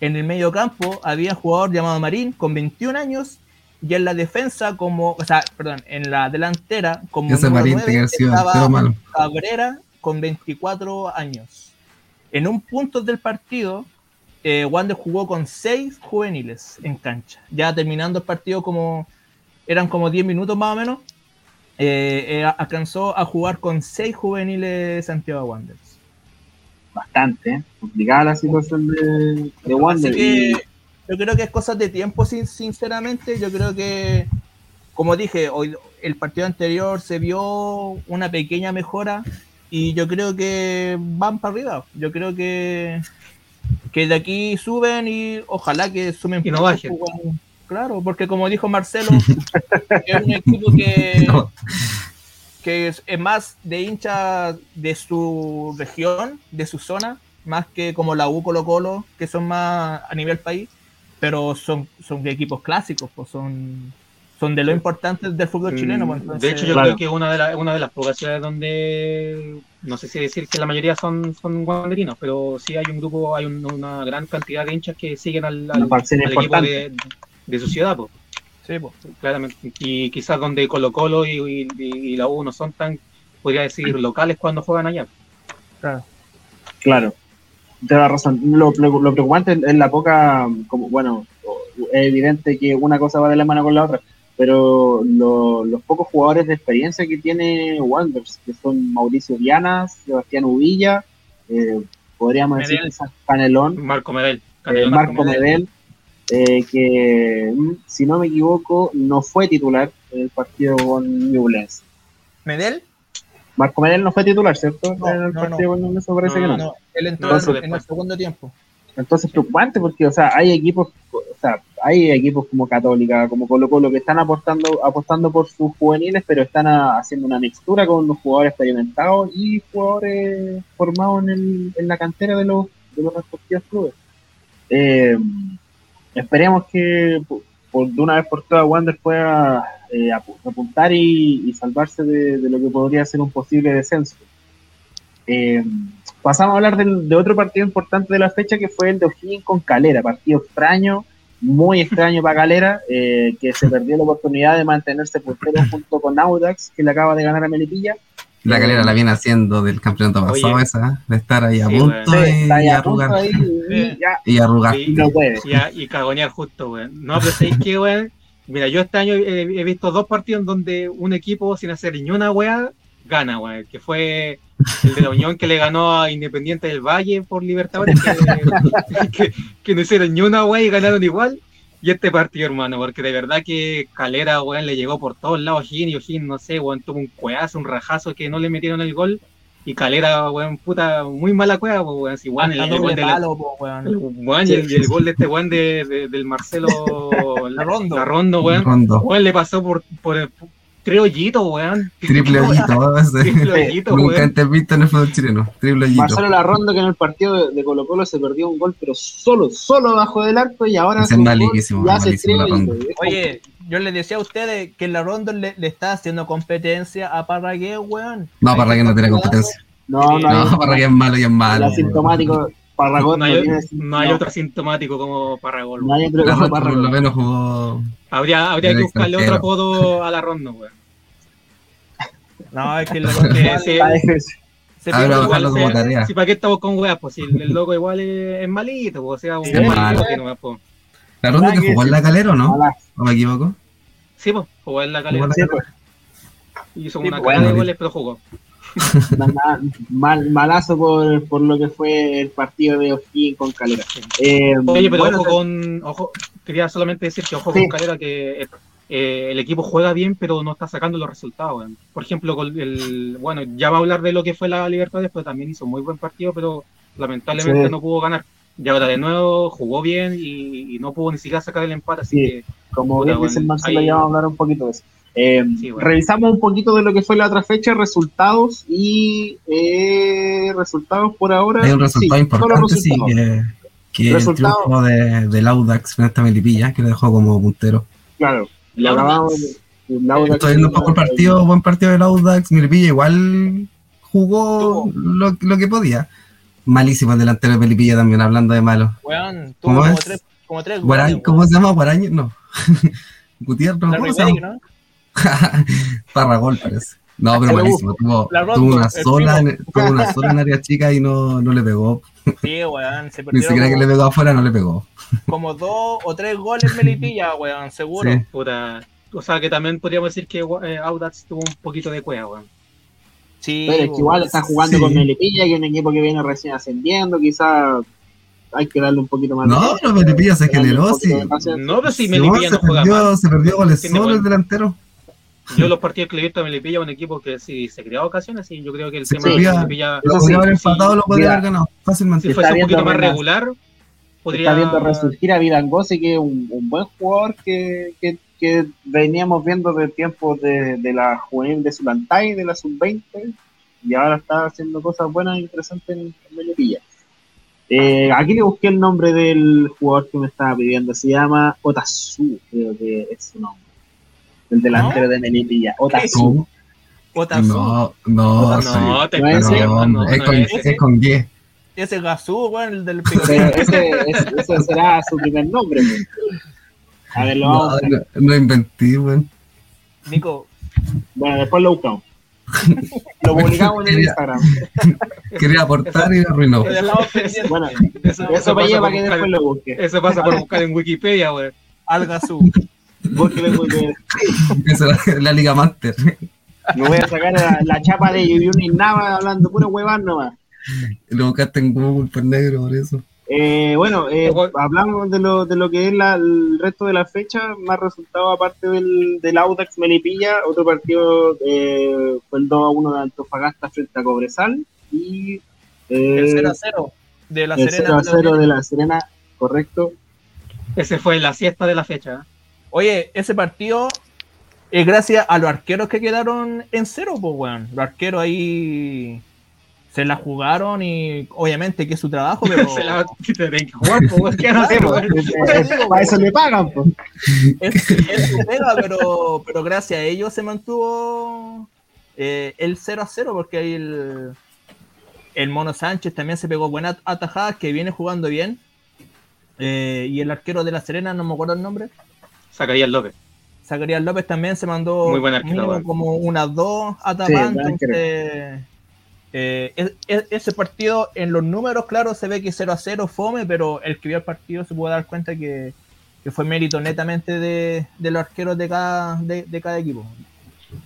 D: En el medio campo había un jugador llamado Marín con 21 años y en la defensa como, o sea, perdón, en la delantera como
B: Ese número 9 estaba
D: Cabrera con 24 años. En un punto del partido, eh, Wander jugó con 6 juveniles en cancha. Ya terminando el partido como eran como 10 minutos más o menos, eh, eh, alcanzó a jugar con 6 juveniles Santiago Wanderers.
A: bastante, complicada la situación de, de Wander.
D: Yo creo que es cosas de tiempo, sinceramente. Yo creo que, como dije, hoy el partido anterior se vio una pequeña mejora y yo creo que van para arriba. Yo creo que, que de aquí suben y ojalá que sumen.
C: Y no bajen.
D: Claro, porque como dijo Marcelo, [laughs] es un equipo que, que es, más de hincha de su región, de su zona, más que como la U Colo Colo, que son más a nivel país, pero son, son equipos clásicos, pues son son de lo importante del fútbol mm, chileno.
C: Pues, de hecho, yo creo que una de, una de las pocas ciudades donde, no sé si decir que la mayoría son, son guanderinos, pero sí hay un grupo, hay una gran cantidad de hinchas que siguen al, equipo de, de, su ciudad. Pues. Sí, pues. Claramente. Y quizás donde Colo Colo y, y, la U no son tan, podría decir, locales cuando juegan allá.
A: Claro. Claro. Te da razón. Lo, lo, preocupante es la poca, como, bueno, es evidente que una cosa va de la mano con la otra pero los pocos jugadores de experiencia que tiene Wanderers, que son Mauricio Dianas, Sebastián Uvilla, eh, podríamos decir Canelón,
C: Marco Medel,
A: eh, Marco Medel, eh, que mm, si no me equivoco no fue titular en el partido con Newlands.
D: ¿Medel?
A: Marco Medel no fue titular, ¿cierto? en el partido con Newlands parece que no.
D: Él entró en el segundo tiempo.
A: Entonces preocupante porque, o sea, hay equipos, o sea, hay equipos como Católica, como Colo Colo que están apostando, apostando por sus juveniles, pero están haciendo una mixtura con los jugadores experimentados y jugadores formados en, la cantera de los, de los respectivos clubes. Eh, esperemos que por, de una vez por todas Wander pueda eh, apuntar y, salvarse de, de, lo que podría ser un posible descenso. Eh, pasamos a hablar de otro partido importante de la fecha que fue el de O'Higgins con Calera, partido extraño, muy extraño para Calera, eh, que se perdió la oportunidad de mantenerse puntero junto con Audax, que le acaba de ganar a Melipilla.
B: La Calera la viene haciendo del campeonato pasado esa, de estar ahí a punto y, arrugar. y, arrugar.
C: Y, cagonear justo, güey. No, pero ¿sabéis qué, güey? Mira, yo este año he, visto dos partidos en donde un equipo sin hacer ni una weá gana, güey, que fue el de la Unión que le ganó a Independiente del Valle por Libertadores, que, [laughs] que, no hicieron ni una, güey, y ganaron igual. Y este partido, hermano, porque de verdad que Calera, weón, le llegó por todos lados a y O'Higgins, no sé, weón, tuvo un cueazo, un rajazo que no le metieron el gol. Y Calera, weón, puta, muy mala cueva, weón. Si, weón, el, gol de y, el, gol de este weón de, del Marcelo [laughs]
D: Larrondo,
C: Rondo, weón, weón, le pasó por, por, Triple hoyito, weón.
B: Triple hoyito, Triple hoyito, Nunca antes visto en el fútbol chileno. Triple hoyito.
A: Marcelo Larrondo que en el partido de Colo Colo se perdió un gol, pero solo, solo bajo del arco y ahora
B: es malísimo, malísimo
D: Oye, yo les decía a ustedes que Larrondo le, le está haciendo competencia a Parragué, weón.
B: No, Parragué no tiene competencia.
A: No, no,
B: no Parragué es malo y es malo.
A: asintomático.
C: Parragón no, hay, no hay otro asintomático como Parragón.
A: No hay otro como Parragón. Por
B: lo menos jugó.
C: Habría, habría que buscarle otro apodo a la ronda, weón.
D: No, es que el loco que se,
B: se Ahora bajarlo como tarea.
C: Si para qué estamos con weas, pues si el, loco igual es, malito, pues, o sea, un sí, malo. Que no, pues.
B: ¿La ronda que jugó en la calera o no? ¿O me equivoco?
C: Sí, pues, jugó en la calera. Hizo una pues, cara de goles, pero jugó. [laughs]
A: mal, malazo por, por, lo que fue el partido de O'Higgins con Calera.
C: Eh, Oye, pero ojo con. Ojo, quería solamente decir que ojo con Calera, que eh, el equipo juega bien, pero no está sacando los resultados. Por ejemplo, el, bueno, ya va a hablar de lo que fue la Libertad pero también hizo muy buen partido, pero lamentablemente no pudo ganar. Y ahora de nuevo jugó bien y, no pudo ni siquiera sacar el empate. Así que,
A: como bien dice Marcelo, ya vamos a hablar un poquito de eso. Eh, revisamos un poquito de lo que fue la otra fecha, resultados y eh, resultados por ahora.
B: Hay un resultado importante, sí, que, el triunfo de, del Audax frente a Melipilla, que le dejó como puntero.
A: Claro,
B: Estoy viendo un poco el partido, buen partido del Audax, Melipilla igual jugó lo, lo, que podía. Malísimo el delantero de Melipilla también, hablando de malo.
D: ¿Cómo, es? Tres, como tres [laughs]
B: ¿Cómo se llama? Guaraño, no. Gutiérrez, ¿no? [laughs] Parragol parece. No, pero buenísimo. Tuvo, tuvo, una sola, tuvo una sola en área chica y no, no le pegó.
D: Sí, weón. Se [laughs]
B: Ni siquiera que le pegó afuera, no le pegó.
D: Como dos o tres [laughs] goles Melipilla, weón, seguro.
C: Puta. O sea, que también podríamos decir que eh, Audax tuvo un poquito de cueva, weón.
A: Sí, pero es que igual está jugando con Melipilla, que es un equipo que viene recién ascendiendo, quizás hay que darle un poquito más.
B: No, pero Melipilla se generó, sí.
C: No, pero si Melipilla no juega
B: perdió, Se perdió el solo el delantero.
C: Yo los partidos que le he visto a Melipilla, un equipo que sí se creaba ocasiones, y yo creo que el tema de Melipilla...
B: Lo podría haber empatado, lo podría haber ganado, fácilmente.
C: Si fuese un poquito más regular,
A: podría... Está viendo resurgir a Vidangose, que es un, un, buen jugador que, que, que, veníamos viendo de tiempos de, de la juvenil de Zulantay, de la sub-20, y ahora está haciendo cosas buenas e interesantes en, en Melipilla. Eh, aquí le busqué el nombre del jugador que me estaba pidiendo. Se llama Otazu, creo que es su nombre el delantero de Melipilla, Otazu.
B: Otazu. No, no, no, te no, es, no, es, con, es con G.
D: Ese Gazú, bueno, el del
A: Pero ese, ese, será su primer nombre. Pues. A ver, lo vamos
B: no, a no, inventé, weón.
D: Nico.
A: Bueno, después lo buscamos. lo [laughs] publicamos en el Instagram. [laughs]
B: Quería aportar y lo arruinó.
A: Bueno, eso, eso para para que después lo busque.
C: Eso pasa por buscar en Wikipedia, [laughs] weón.
D: Algazú. [laughs]
B: Esa es la Liga Master.
A: Me voy a sacar la, la chapa de Yuyuni Nava hablando puro hueván nomás.
B: Lo buscaste en Google por negro, por eso.
A: Eh, bueno, eh, hablamos de lo, de lo que es la, el resto de la fecha, más resultado aparte del, del Audax Melipilla, otro partido eh, fue el 2 a 1 de Antofagasta frente a Cobresal y
D: eh, el 0 a 0 de la
A: el
D: Serena.
A: 0 a 0 de la Serena, correcto.
C: Ese fue la siesta de la fecha.
D: Oye, ese partido es gracias a los arqueros que quedaron en cero, pues, weón. Los arqueros ahí se la jugaron y obviamente que es su trabajo, pero. [laughs]
C: se la tienen que jugar, pues, ¿qué hacemos?
A: Para eso le pagan, pues.
D: Es, su pega, pero, pero gracias a ellos se mantuvo eh, el 0 a 0, porque ahí el, el Mono Sánchez también se pegó buenas atajadas, que viene jugando bien. Eh, y el arquero de la Serena, no me acuerdo el nombre.
C: Zacarías López.
D: Zacarías López también se mandó
C: Muy buen
D: como unas dos atacantes. entonces, eh, ese partido en los números, claro, se ve que 0 a 0 fome, pero el que vio el partido se puede dar cuenta que, que fue mérito netamente de, de, los arqueros de cada, de, de, cada equipo.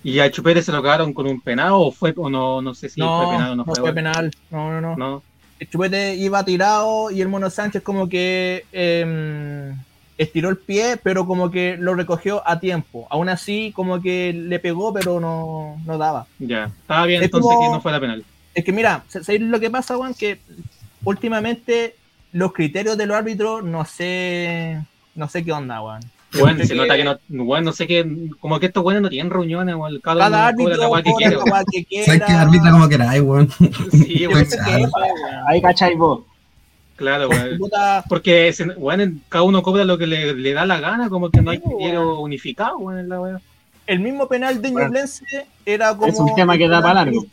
C: ¿Y a Chupete se lo cagaron con un penal o fue o no, no sé si
D: no,
C: fue penal o
D: no, no fue, penal? No, no, no, no. El Chupete iba tirado y el Mono Sánchez como que eh, estiró el pie, pero como que lo recogió a tiempo. Aún así, como que le pegó, pero no, no daba.
C: Ya, estaba bien, entonces que no fue la penal.
D: Es que mira, ¿sabes lo que pasa, Juan? Que últimamente los criterios de los árbitros, no sé, no sé qué onda, Juan.
C: Bueno, se nota que no, bueno, no sé qué, como que estos buenos no tienen reuniones,
D: weón. Cada, cada árbitro la que quiere, [laughs] que quiera.
B: ¿Sabes qué arbitra como queráis, weón?
C: Sí, [laughs] weón.
A: Ahí cacháis vos.
C: Claro, Porque, bueno, cada uno cobra lo que le, le, da la gana, como que no hay criterio unificado, bueno, la.
D: El mismo penal de Ñublense era como.
A: Es un tema que da para largo.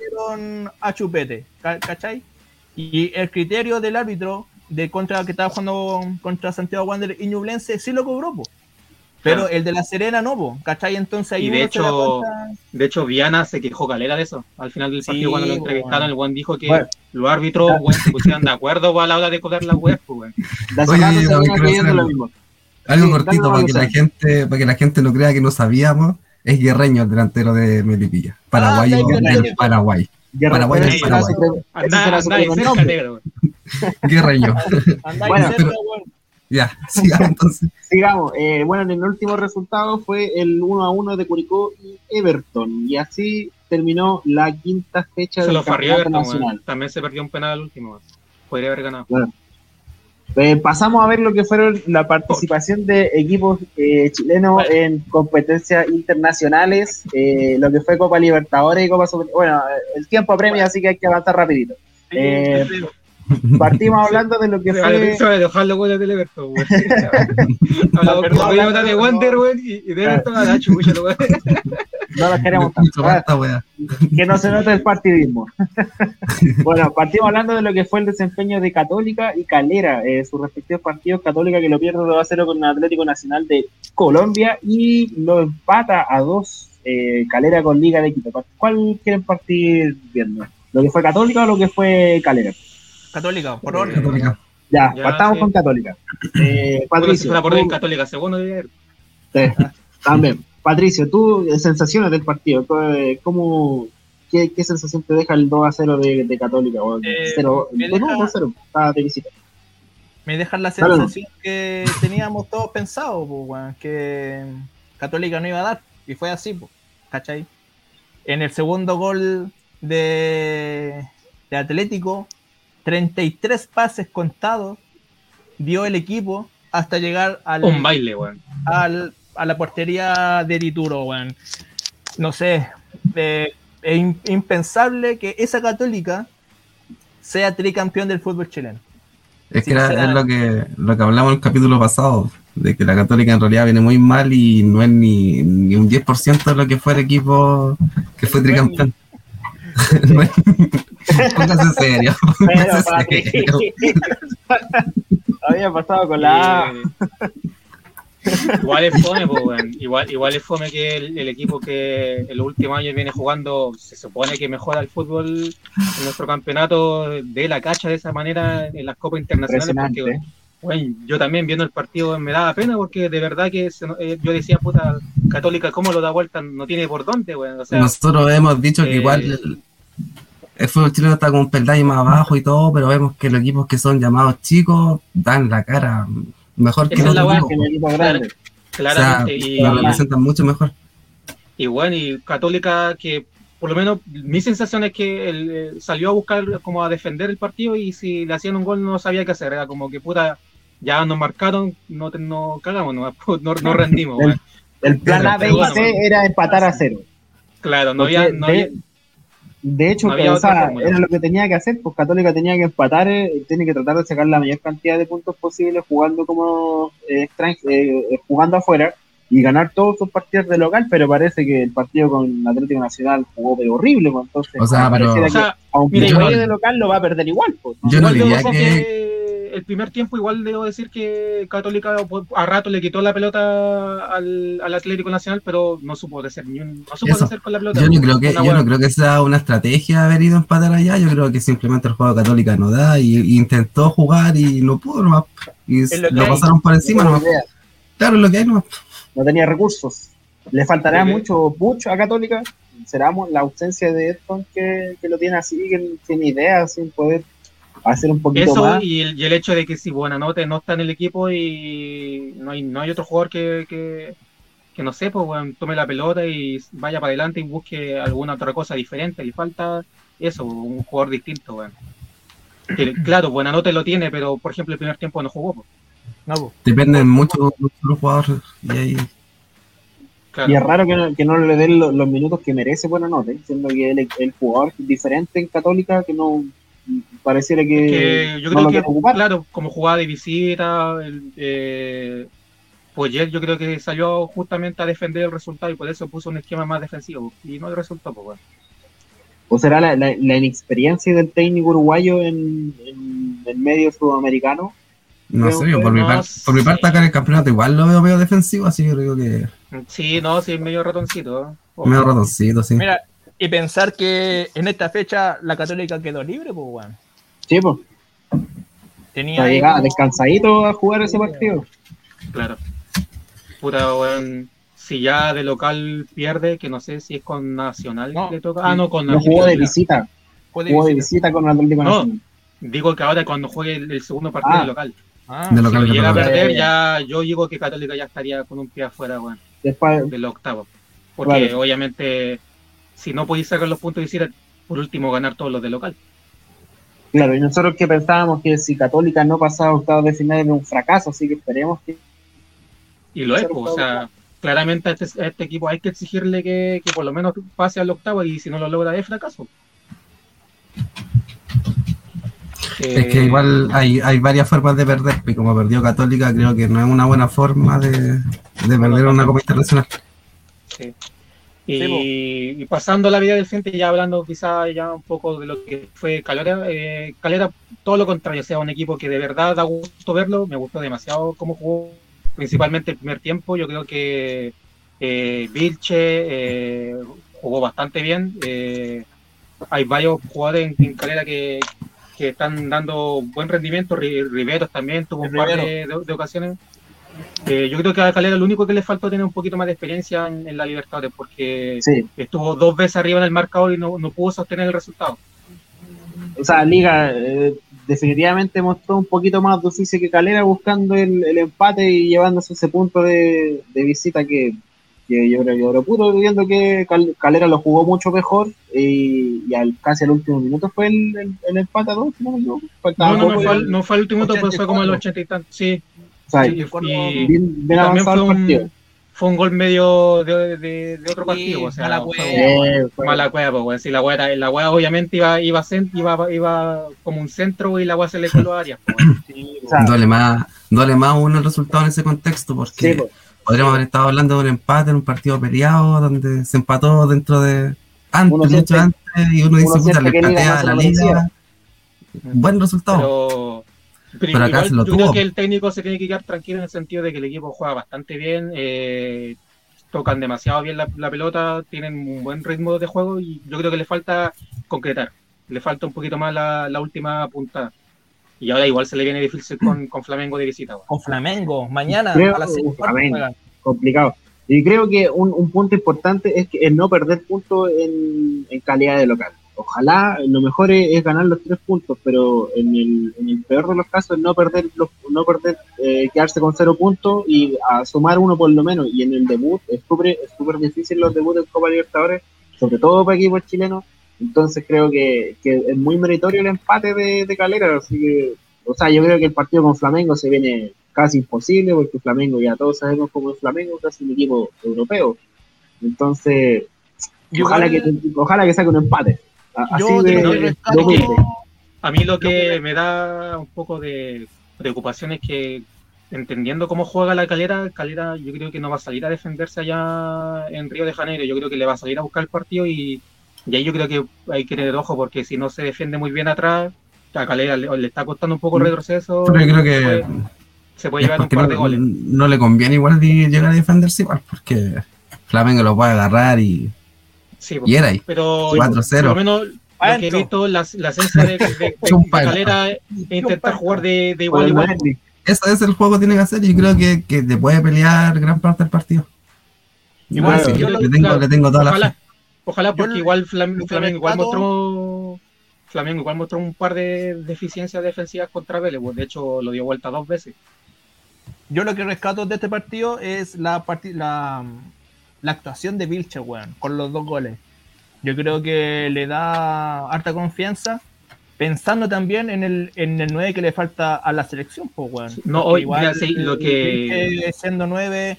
D: a Chupete, ¿cachai? Y el criterio del árbitro de contra que estaba jugando contra Santiago Wander y Ñublense sí lo cobró, po. Pero el de la Serena no, ¿cachai? Entonces ahí.
C: Y de hecho, de hecho, Viana se quejó calera de eso. Al final del partido, cuando lo entrevistaron, el Juan dijo que los árbitros, se pusieron de acuerdo a la hora de cobrar la web, pues,
B: algo cortito para que la gente, para que la gente no crea que no sabíamos, es Guerreño el delantero de Melipilla. Paraguayo ah, Paraguay. Paraguay es Paraguay. Guerreño. Bueno, ya, [laughs] sigamos entonces.
A: Sigamos. Eh, bueno, en el último resultado fue el 1 a 1 de Curicó y Everton. Y así terminó la quinta fecha
C: del Campeonato Nacional. También se perdió un penal al último. Podría haber ganado.
A: Eh, pasamos a ver lo que fueron la participación de equipos eh, chilenos en competencias internacionales, eh, lo que fue Copa Libertadores y Copa Super... Bueno, el tiempo apremia, así que hay que avanzar rapidito. Sí, [laughs] Partimos hablando de lo que fue.
C: Se va a dejar los goles del Everton, güey. [laughs] Hablamos de Wonder, güey, y de Everton a la chucha, [laughs] güey.
A: No los queremos tanto. Que no se note el partidismo. bueno, partimos hablando de lo que fue el desempeño de Católica y Calera, eh, sus respectivos partidos. Católica que lo pierde 2 a 0 con el Atlético Nacional de Colombia y lo empata a 2 eh, Calera con Liga de Quito. ¿Cuál quieren partir viendo? ¿Lo que fue Católica o lo que fue Calera?
D: Católica, por orden. Católica.
A: Ya, partamos con Católica.
C: Eh, Patricio. La por orden Católica, segundo de
A: sí, También. Patricio, tú, sensaciones del partido, ¿cómo, ¿qué, sensación te deja el 2 a 0 de, Católica?
D: eh, 0, me deja, 2 0, de visita. Me deja la sensación que teníamos todos pensado, que Católica no iba a dar, y fue así, ¿cachai? En el segundo gol de, de Atlético, 33 pases contados dio el equipo hasta llegar al.
C: Un baile,
D: Al, a la portería de Dituro, weón. No sé. Eh, es impensable que esa católica sea tricampeón del fútbol chileno.
B: Es que es lo que, lo que hablamos en el capítulo pasado, de que la Católica en realidad viene muy mal y no es ni, ni un 10% de lo que fue el equipo que fue tricampeón. [laughs] Póngase serio. [laughs]
A: Había pasado con la
C: Igual es fome, igual, igual es fome que el, equipo que en los últimos años viene jugando, se supone que mejora el fútbol en nuestro campeonato, de la cacha de esa manera en las copas internacionales. Porque, yo también viendo el partido me daba pena porque de verdad que eh, yo decía, puta, Católica, ¿cómo lo da vuelta? No tiene por dónde,
B: Nosotros hemos dicho que igual eh, el fútbol chileno está con un peldaño más abajo y todo, pero vemos que los equipos que son llamados chicos dan la cara mejor que, los equipos grandes. Claramente. y, lo representan mucho mejor.
C: Y bueno, y Católica que por lo menos mi sensación es que él, eh, salió a buscar como a defender el partido y si le hacían un gol no sabía qué hacer, era como que puta, ya nos marcaron, no, no cagamos, [laughs] no, no, rendimos.
A: el, plan A, B y C era empatar a cero.
C: Claro, no había, no había,
A: de hecho, era lo que tenía que hacer, pues Católica tenía que empatar, eh, tiene que tratar de sacar la mayor cantidad de puntos posibles jugando como eh, eh, jugando afuera y ganar todos sus partidos de local, pero parece que el partido con Atlético Nacional jugó de horrible, pues, entonces
B: o sea, pero,
A: aunque juegue de local lo va a perder igual. Pues,
B: yo no diría que
C: el primer tiempo igual debo decir que Católica a rato le quitó la pelota al, Atlético Nacional, pero no supo de ser ni un, no supo hacer con la pelota.
B: Yo no creo que, yo no creo que sea una estrategia haber ido a empatar allá, yo creo que simplemente el juego de Católica no da y, intentó jugar y no pudo nomás, y lo, pasaron por encima nomás. Claro, lo que hay nomás.
A: No tenía recursos. Le faltará mucho, mucho a Católica. Será la ausencia de Edson que, que lo tiene así, que no tiene ideas, sin poder hacer un poquito Eso
C: Y, el, y el hecho de que si Buenanote no está en el equipo y no hay, no hay otro jugador que, que, no sé, pues tome la pelota y vaya para adelante y busque alguna otra cosa diferente. Le falta eso, un jugador distinto, bueno. [clears throat] claro, Buenanote lo tiene, pero por ejemplo el primer tiempo no jugó.
B: No, Dependen mucho de los jugadores y
A: Y es raro que no, que no le den los, minutos que merece Buenanote, siendo que el, el jugador diferente en Católica que no, pareciera que,
C: yo creo que claro como jugada de visita eh, pues yo creo que salió justamente a defender el resultado y por eso puso un esquema más defensivo y no le resultó pues bueno.
A: o será la, la, inexperiencia del técnico uruguayo en, el medio sudamericano
B: no sé, por, mi por mi parte acá en el campeonato igual lo veo medio defensivo, así que creo que...
C: Sí, no, sí, medio ratoncito.
B: Medio ratoncito, sí.
D: Mira, y pensar que en esta fecha la Católica quedó libre, pues, weón.
A: Sí, pues. Tenía llegado descansadito a jugar ese partido.
C: Claro. Puta, weón. Si ya de local pierde, que no sé si es con Nacional
A: no,
C: que toca. Ah, no, con
A: no jugó de visita. Jugó de visita con Atlético no, Nacional.
C: Digo que ahora cuando juegue el, segundo partido de ah. local. Ah, de local si llega a perder, ya yo digo que Católica ya estaría con un pie afuera, weón. Después, del octavo. Porque obviamente si no podéis sacar los puntos, quisiera por último ganar todos los de local.
A: Claro, y nosotros que pensábamos que si Católica no pasaba a octavos de final era un fracaso, así que esperemos que.
C: Y lo es, pues, o sea, claramente a este, este, equipo hay que exigirle que, por lo menos pase al octavo y si no lo logra es fracaso.
B: Es que igual hay, hay varias formas de perder, y como perdió Católica, creo que no es una buena forma de, de perder una Copa Internacional.
C: Sí. Y, pasando la vida del frente, ya hablando quizá ya un poco de lo que fue Calera, eh, Calera todo lo contrario, o sea, un equipo que de verdad da gusto verlo, me gustó demasiado cómo jugó, principalmente el primer tiempo, yo creo que eh, Vilche eh, jugó bastante bien, eh, hay varios jugadores en, Calera que, están dando buen rendimiento, Riveros también tuvo un par de, ocasiones Eh, yo creo que a Calera lo único que le faltó tener un poquito más de experiencia en, la Libertadores, porque estuvo dos veces arriba en el marcador y no, pudo sostener el resultado.
A: O sea, Liga eh, definitivamente mostró un poquito más de oficio que Calera buscando el, empate y llevándose ese punto de visita que que yo creo que oro puro, viendo que Calera lo jugó mucho mejor y, al, casi al último minuto fue el, el, empate a dos,
C: no, no, no, fue, no fue el último minuto, fue como el ochenta y tanto, sí. O sea, y, bien, también fue un, fue un gol medio de, de, de otro partido, o sea, mala cueva, mala cueva, pues, si la hueá, la hueá obviamente iba, iba, iba, iba como un centro y la hueá se le coló a área. Pues,
B: sí, o sea, duele más, duele más uno el resultado en ese contexto, porque pues podríamos haber estado hablando de un empate en un partido peleado donde se empató dentro de antes, mucho antes, y uno dice, puta, le empatea a la liga. Buen resultado.
C: Pero, acá se lo yo creo que el técnico se tiene que quedar tranquilo en el sentido de que el equipo juega bastante bien, eh, tocan demasiado bien la, pelota, tienen un buen ritmo de juego y yo creo que le falta concretar, le falta un poquito más la, la última puntada. Y ahora igual se le viene difícil con, con Flamengo de visita.
D: Con Flamengo, mañana a las
A: complicado. Y creo que un, un, punto importante es que el no perder puntos en, en, calidad de local. Ojalá lo mejor es, ganar los tres puntos, pero en el, en el peor de los casos es no perder, los, no perder eh, quedarse con cero puntos y a sumar uno por lo menos. Y en el debut es súper difícil los debuts en Copa Libertadores, sobre todo para equipos chilenos entonces creo que, es muy meritorio el empate de, Calera, así que, o sea, yo creo que el partido con Flamengo se viene casi imposible, porque Flamengo ya todos sabemos cómo es Flamengo, casi un equipo europeo. Entonces, ojalá, que, ojalá que saque un empate. Así
C: a mí lo que me da un poco de preocupación es que entendiendo cómo juega la calera, calera yo creo que no va a salir a defenderse allá en Río de Janeiro, yo creo que le va a salir a buscar el partido y y ahí yo creo que hay que tener ojo porque si no se defiende muy bien atrás, a Calera le, está costando un poco el mm. retroceso.
B: Pero yo creo que se puede llevar un par de goles. No le conviene igual llegar a defenderse igual porque Flamengo lo puede agarrar y,
C: sí, y era ahí. Pero 4-0. Por lo menos lo que he visto, la, la esencia de, de, [laughs] Calera es intentar jugar de, de igual a igual.
B: Eso es el juego que tiene que hacer y creo que, que te puede pelear gran parte del partido. Sí, yo le, tengo, le tengo toda la
C: Ojalá porque igual Flamengo igual mostró Flamengo igual mostró un par de deficiencias defensivas contra Vélez, pues de hecho lo dio vuelta dos veces.
D: Yo lo que rescato de este partido es la, la, la actuación de Vilche, weón, con los dos goles. Yo creo que le da harta confianza, pensando también en el, en el 9 que le falta a la selección, pues, weón.
C: No, hoy, igual, lo que...
D: Siendo 9,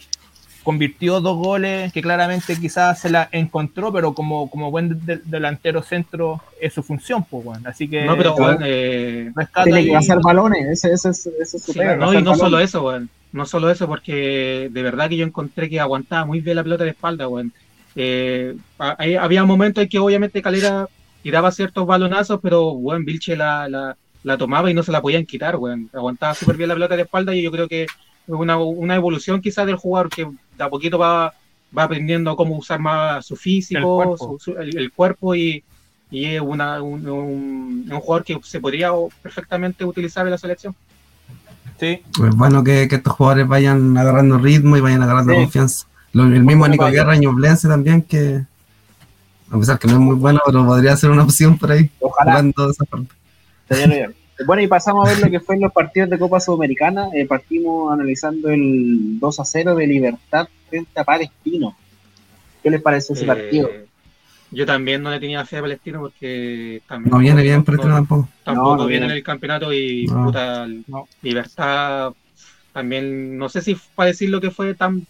D: convirtió dos goles que claramente quizás se la encontró, pero como, como buen delantero centro es su función, pues, bueno. Así que.
C: No, pero, eh,
A: tiene que hacer balones, ese, ese, ese es su
C: No, y no solo eso, bueno. No solo eso, porque de verdad que yo encontré que aguantaba muy bien la pelota de espalda, bueno. Eh, había momentos en que obviamente Calera tiraba ciertos balonazos, pero, bueno, Vilche la, la, la tomaba y no se la podían quitar, bueno. Aguantaba súper bien la pelota de espalda y yo creo que una, una evolución quizás del jugador que de a poquito va, va aprendiendo cómo usar más su físico, el cuerpo, y, y, es una, un, un, jugador que se podría perfectamente utilizar en la selección.
B: Sí. Pues bueno que, estos jugadores vayan agarrando ritmo y vayan agarrando confianza. el mismo Nico Guerra Ñublense también, que a pesar que no es muy bueno, pero podría ser una opción por ahí.
A: Ojalá. Esa parte. [laughs] Bueno, y pasamos a ver lo que fue en los partidos de Copa Sudamericana. Eh, partimos analizando el 2 a 0 de Libertad frente a Palestino. ¿Qué les pareció ese eh, partido?
C: Yo también no le tenía fe a Palestino porque también.
B: No viene bien Palestino tampoco.
C: Tampoco viene en el campeonato y puta, Libertad también. No sé si para decir lo que fue tan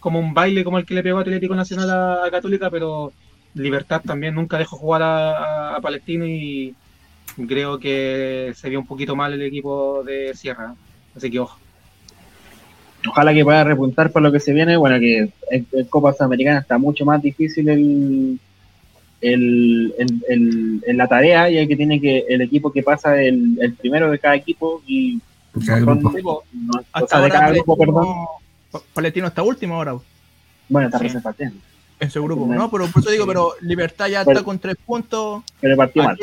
C: como un baile como el que le pegó a Atlético Nacional a, Católica, pero Libertad también nunca dejó jugar a Palestino y creo que se vio un poquito mal el equipo de Sierra. Así que ojo.
A: Ojalá que pueda repuntar por lo que se viene. Bueno, que en, Copa Sudamericana está mucho más difícil el, el, la tarea, ya que tiene que el equipo que pasa el, el primero de cada equipo y
D: hasta de cada grupo, perdón. Palestino está último ahora.
A: Bueno, está recién partiendo.
D: En su grupo, ¿no? Pero por eso digo, pero Libertad ya está con tres puntos.
A: Pero partió mal.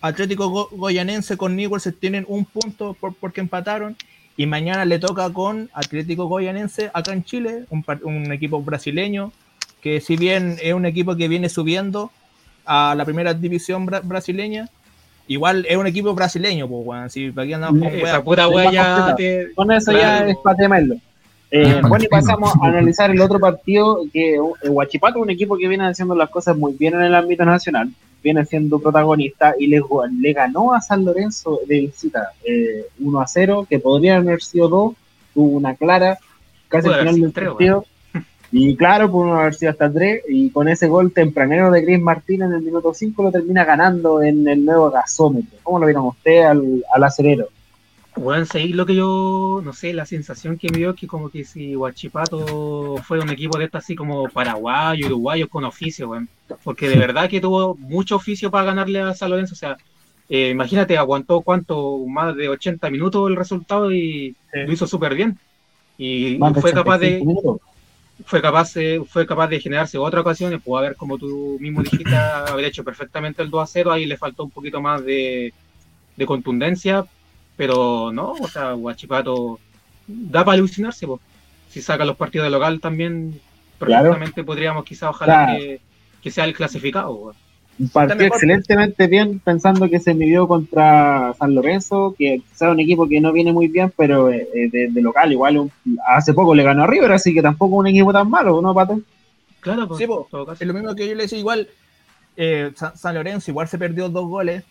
D: Atlético Goyanense con Newell's tienen un punto por, porque empataron Y mañana le toca con Atlético Goyanense acá en Chile, un, equipo brasileño, que si bien es un equipo que viene subiendo a la primera división brasileña, igual es un equipo brasileño, pues, bueno, si para aquí andamos
A: con Esa pura huella Con eso ya es para temerlo. Eh, bueno, y pasamos a analizar el otro partido, que el Huachipato un equipo que viene haciendo las cosas muy bien en el ámbito nacional, viene siendo protagonista y le, le ganó a San Lorenzo de visita 1 eh, a 0, que podría haber sido 2, tuvo una clara, casi al final del partido. Y claro, pudo haber sido hasta 3, y con ese gol tempranero de Cris Martín en el minuto 5 lo termina ganando en el nuevo gasómetro. ¿Cómo lo vieron usted al, al acerero?
C: Bueno, seguir lo que yo, no sé, la sensación que me dio es que como que si Huachipato fuera un equipo de esto así como paraguayo, uruguayo con oficio, bueno, porque de verdad que tuvo mucho oficio para ganarle a San Lorenzo, o sea, eh, imagínate, aguantó cuánto, más de 80 minutos el resultado y lo hizo súper bien. Y fue capaz de... Fue capaz, fue capaz de generarse otra ocasión, pudo haber, como tú mismo dijiste, [coughs] haber hecho perfectamente el 2 a 0, ahí le faltó un poquito más de, de contundencia, pero no, o sea, Guachipato da para alucinarse, si saca los partidos de local también, perfectamente podríamos quizá ojalá que, sea el clasificado.
A: Partido excelentemente bien, pensando que se midió contra San Lorenzo, que es un equipo que no viene muy bien, pero eh, eh, de, local igual hace poco le ganó a River, así que tampoco un equipo tan malo, ¿no, Pato?
D: Claro, pues, es lo mismo que yo le decía, igual eh, San, Lorenzo igual se perdió dos goles,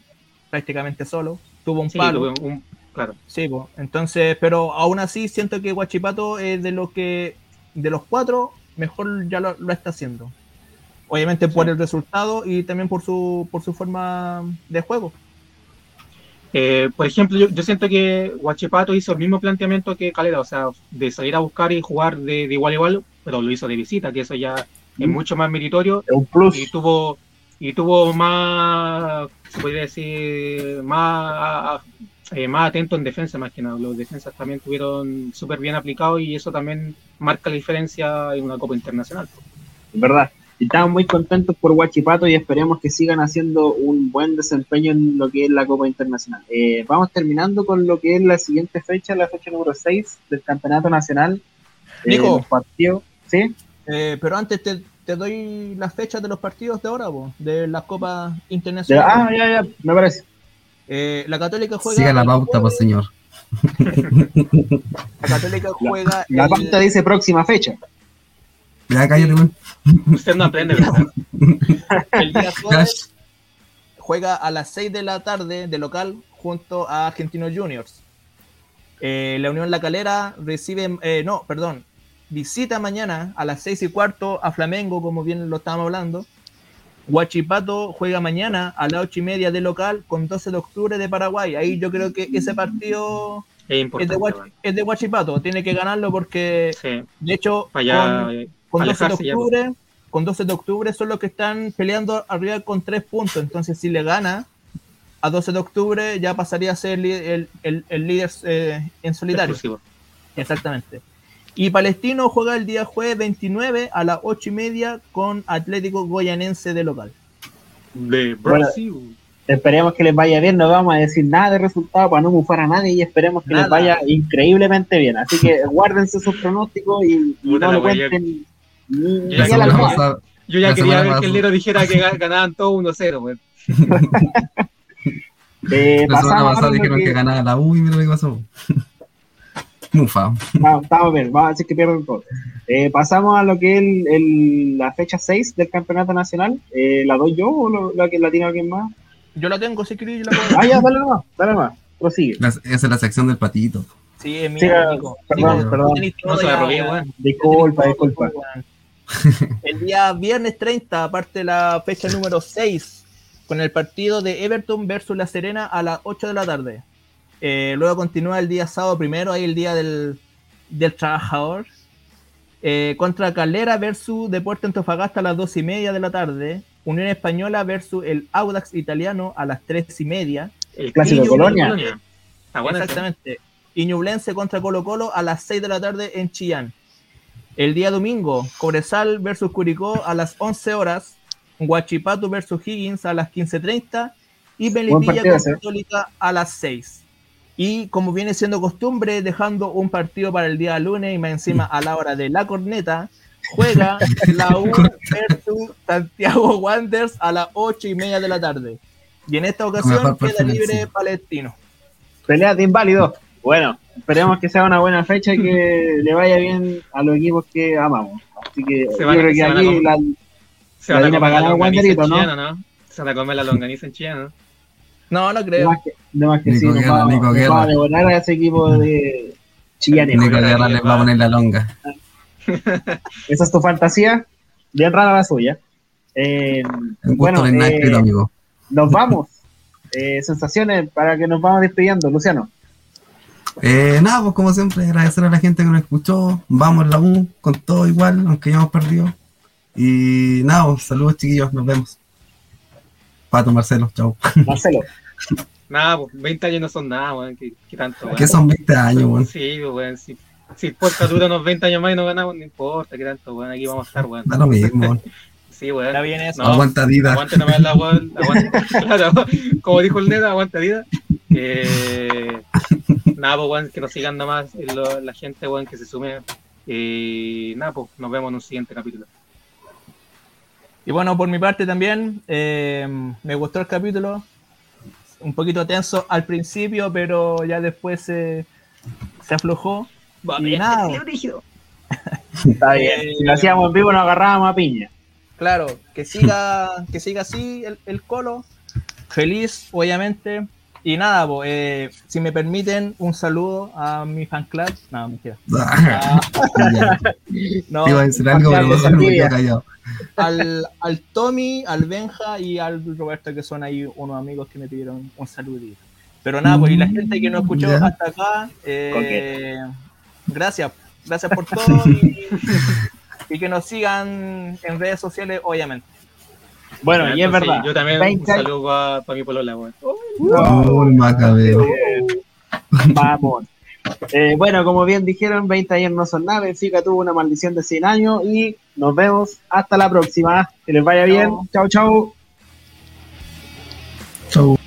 D: prácticamente solo, tuvo un palo. un, Claro. Sí, pues. Entonces, pero aún así siento que Guachipato es de lo que, de los cuatro, mejor ya lo, está haciendo. Obviamente por el resultado y también por su, por su forma de juego.
C: Eh, por ejemplo, yo, siento que Guachipato hizo el mismo planteamiento que Calera, o sea, de salir a buscar y jugar de, igual a igual, pero lo hizo de visita, que eso ya es mm. mucho más meritorio.
A: Un plus.
C: Y tuvo, y tuvo más, se podría decir, más eh, más atento en defensa más que nada. Los defensas también tuvieron súper bien aplicados y eso también marca la diferencia en una Copa Internacional.
A: verdad. Estamos muy contentos por Huachipato y esperemos que sigan haciendo un buen desempeño en lo que es la Copa Internacional. Eh, vamos terminando con lo que es la siguiente fecha, la fecha número 6 del Campeonato Nacional.
D: Eh, Nico,
A: partido, ¿sí?
D: pero antes te, doy las fechas de los partidos de ahora, de las Copas Internacionales.
A: ah, ya, ya, me parece.
D: Eh, la Católica juega.
B: Siga la pauta, pues, señor. [laughs]
D: la Católica juega.
A: La, pauta dice próxima fecha.
B: Ya cállate,
C: Usted no aprende, ¿verdad? [laughs]
D: El día jueves juega a las 6 de la tarde de local junto a Argentinos Juniors. Eh, la Unión La Calera recibe, eh, no, perdón, visita mañana a las 6 y cuarto a Flamengo, como bien lo estábamos hablando. Huachipato juega mañana a las ocho y media de local con 12 de octubre de Paraguay. Ahí yo creo que ese partido es, de, Huachipato. Tiene que ganarlo porque, de hecho, con, 12 de octubre, con 12 de octubre son los que están peleando arriba con tres puntos. Entonces, si le gana a 12 de octubre, ya pasaría a ser el, líder eh, en solitario. Exactamente. Y Palestino juega el día jueves 29 a las 8 y media con Atlético Goyanense de local.
C: De Brasil.
A: esperemos que les vaya bien, no vamos a decir nada de resultado para no bufar a nadie y esperemos que les vaya increíblemente bien. Así que guárdense sus pronósticos y, no lo cuenten.
C: Yo ya quería ver que el Lero dijera que ganaban todos 1-0. [laughs]
B: eh, la semana pasada dijeron que... que ganaba la U y mira lo que pasó. [laughs]
A: Mufa. estamos bien, vamos a decir que pierden todo. Eh, pasamos a lo que es el, la fecha 6 del campeonato nacional. Eh, ¿La doy yo o la, la tiene alguien más?
D: Yo la tengo, si queréis.
A: La puedo... ah, ya, dale más, dale más. Prosigue.
B: esa es la sección del patito.
D: Sí, es mía, sí,
A: Perdón, perdón.
C: No se la
A: Disculpa, disculpa. [laughs]
D: El día viernes 30, aparte de la fecha número 6, con el partido de Everton versus La Serena a las 8 de la tarde. Eh, luego continúa el día sábado primero, ahí el día del, trabajador. Eh, contra Calera versus Deporte Antofagasta a las dos y media de la tarde. Unión Española versus el Audax Italiano a las tres y media.
A: El clásico Colonia.
D: Ah, Exactamente. Y Ñublense contra Colo Colo a las 6 de la tarde en Chillán. El día domingo, Cobresal versus Curicó a las 11 horas. Guachipato versus Higgins a las 15.30 y Melipilla contra Católica a las 6. Y como viene siendo costumbre, dejando un partido para el día lunes y más encima a la hora de la corneta, juega [laughs] la U versus Santiago Wanderers a las ocho y media de la tarde. Y en esta ocasión queda libre Palestino.
A: Pelea de inválido. Bueno, esperemos que sea una buena fecha y que [laughs] le vaya bien a los equipos que amamos. Así que se van, que aquí la,
C: se van a comer la Wanderito, ¿no? ¿no? Se van a comer la longaniza en China, ¿no?
D: No, no creo.
A: No más que, sí, Nico Guerra, Nico Guerra. a devorar a ese equipo de chillanes.
B: Nico Guerra les va a poner la longa. [laughs]
A: Esa es tu fantasía. Bien rara la suya. Eh, bueno, eh, amigo. nos [laughs] vamos. Eh, sensaciones para que nos vamos despidiendo, Luciano.
B: Eh, nada, pues como siempre, agradecer a la gente que nos escuchó. Vamos la U con todo igual, aunque ya hemos perdido. Y nada, pues, saludos chiquillos, nos vemos. Pato, Marcelo, chao. [laughs]
A: Marcelo.
C: nada, pues 20 años no son nada, weón. ¿Qué, tanto,
B: ¿Qué son 20 años, weón?
C: Sí, pues, weón. Si, si Porta dura unos 20 años más y no ganamos, no importa, ¿qué tanto, weón? Aquí vamos a estar, weón.
B: Da lo mismo, weón. [laughs]
C: Sí, weón.
D: Está bien eso.
B: No, aguanta vida.
C: Aguanta nomás la weón. Aguanta, [laughs] claro, como dijo el Neda, aguanta vida. Eh, nada, pues, weón, que nos sigan nomás la gente, weón, que se sume. Y nada, pues, nos vemos en un siguiente capítulo.
D: Y bueno, por mi parte también, eh, me gustó el capítulo. Un poquito tenso al principio, pero ya después se, se aflojó. y nada. [laughs]
A: Está bien. Si lo hacíamos en vivo, nos agarrábamos a piña.
D: Claro, que siga, que siga así el, el colo. Feliz, obviamente. Y nada, eh, si me permiten, un saludo a mi fan club. No, mentira. [laughs] Ah,
B: no, Iba a decir algo, pero me callado.
D: Al, al Tommy, al Benja y al Roberto, que son ahí unos amigos que me pidieron un saludito. Pero nada, pues y la mm, gente que nos escuchó hasta acá, eh, gracias, gracias por [laughs] todo y, y que nos sigan en redes sociales, obviamente.
A: Bueno, y es verdad.
C: yo también un saludo a, para mi polola, weón. [laughs]
A: Vamos. Eh, bueno, como bien dijeron, 20 años no son nada. Benfica tuvo una maldición de 100 años y nos vemos hasta la próxima. Que les vaya bien. Chao, chao. Chao.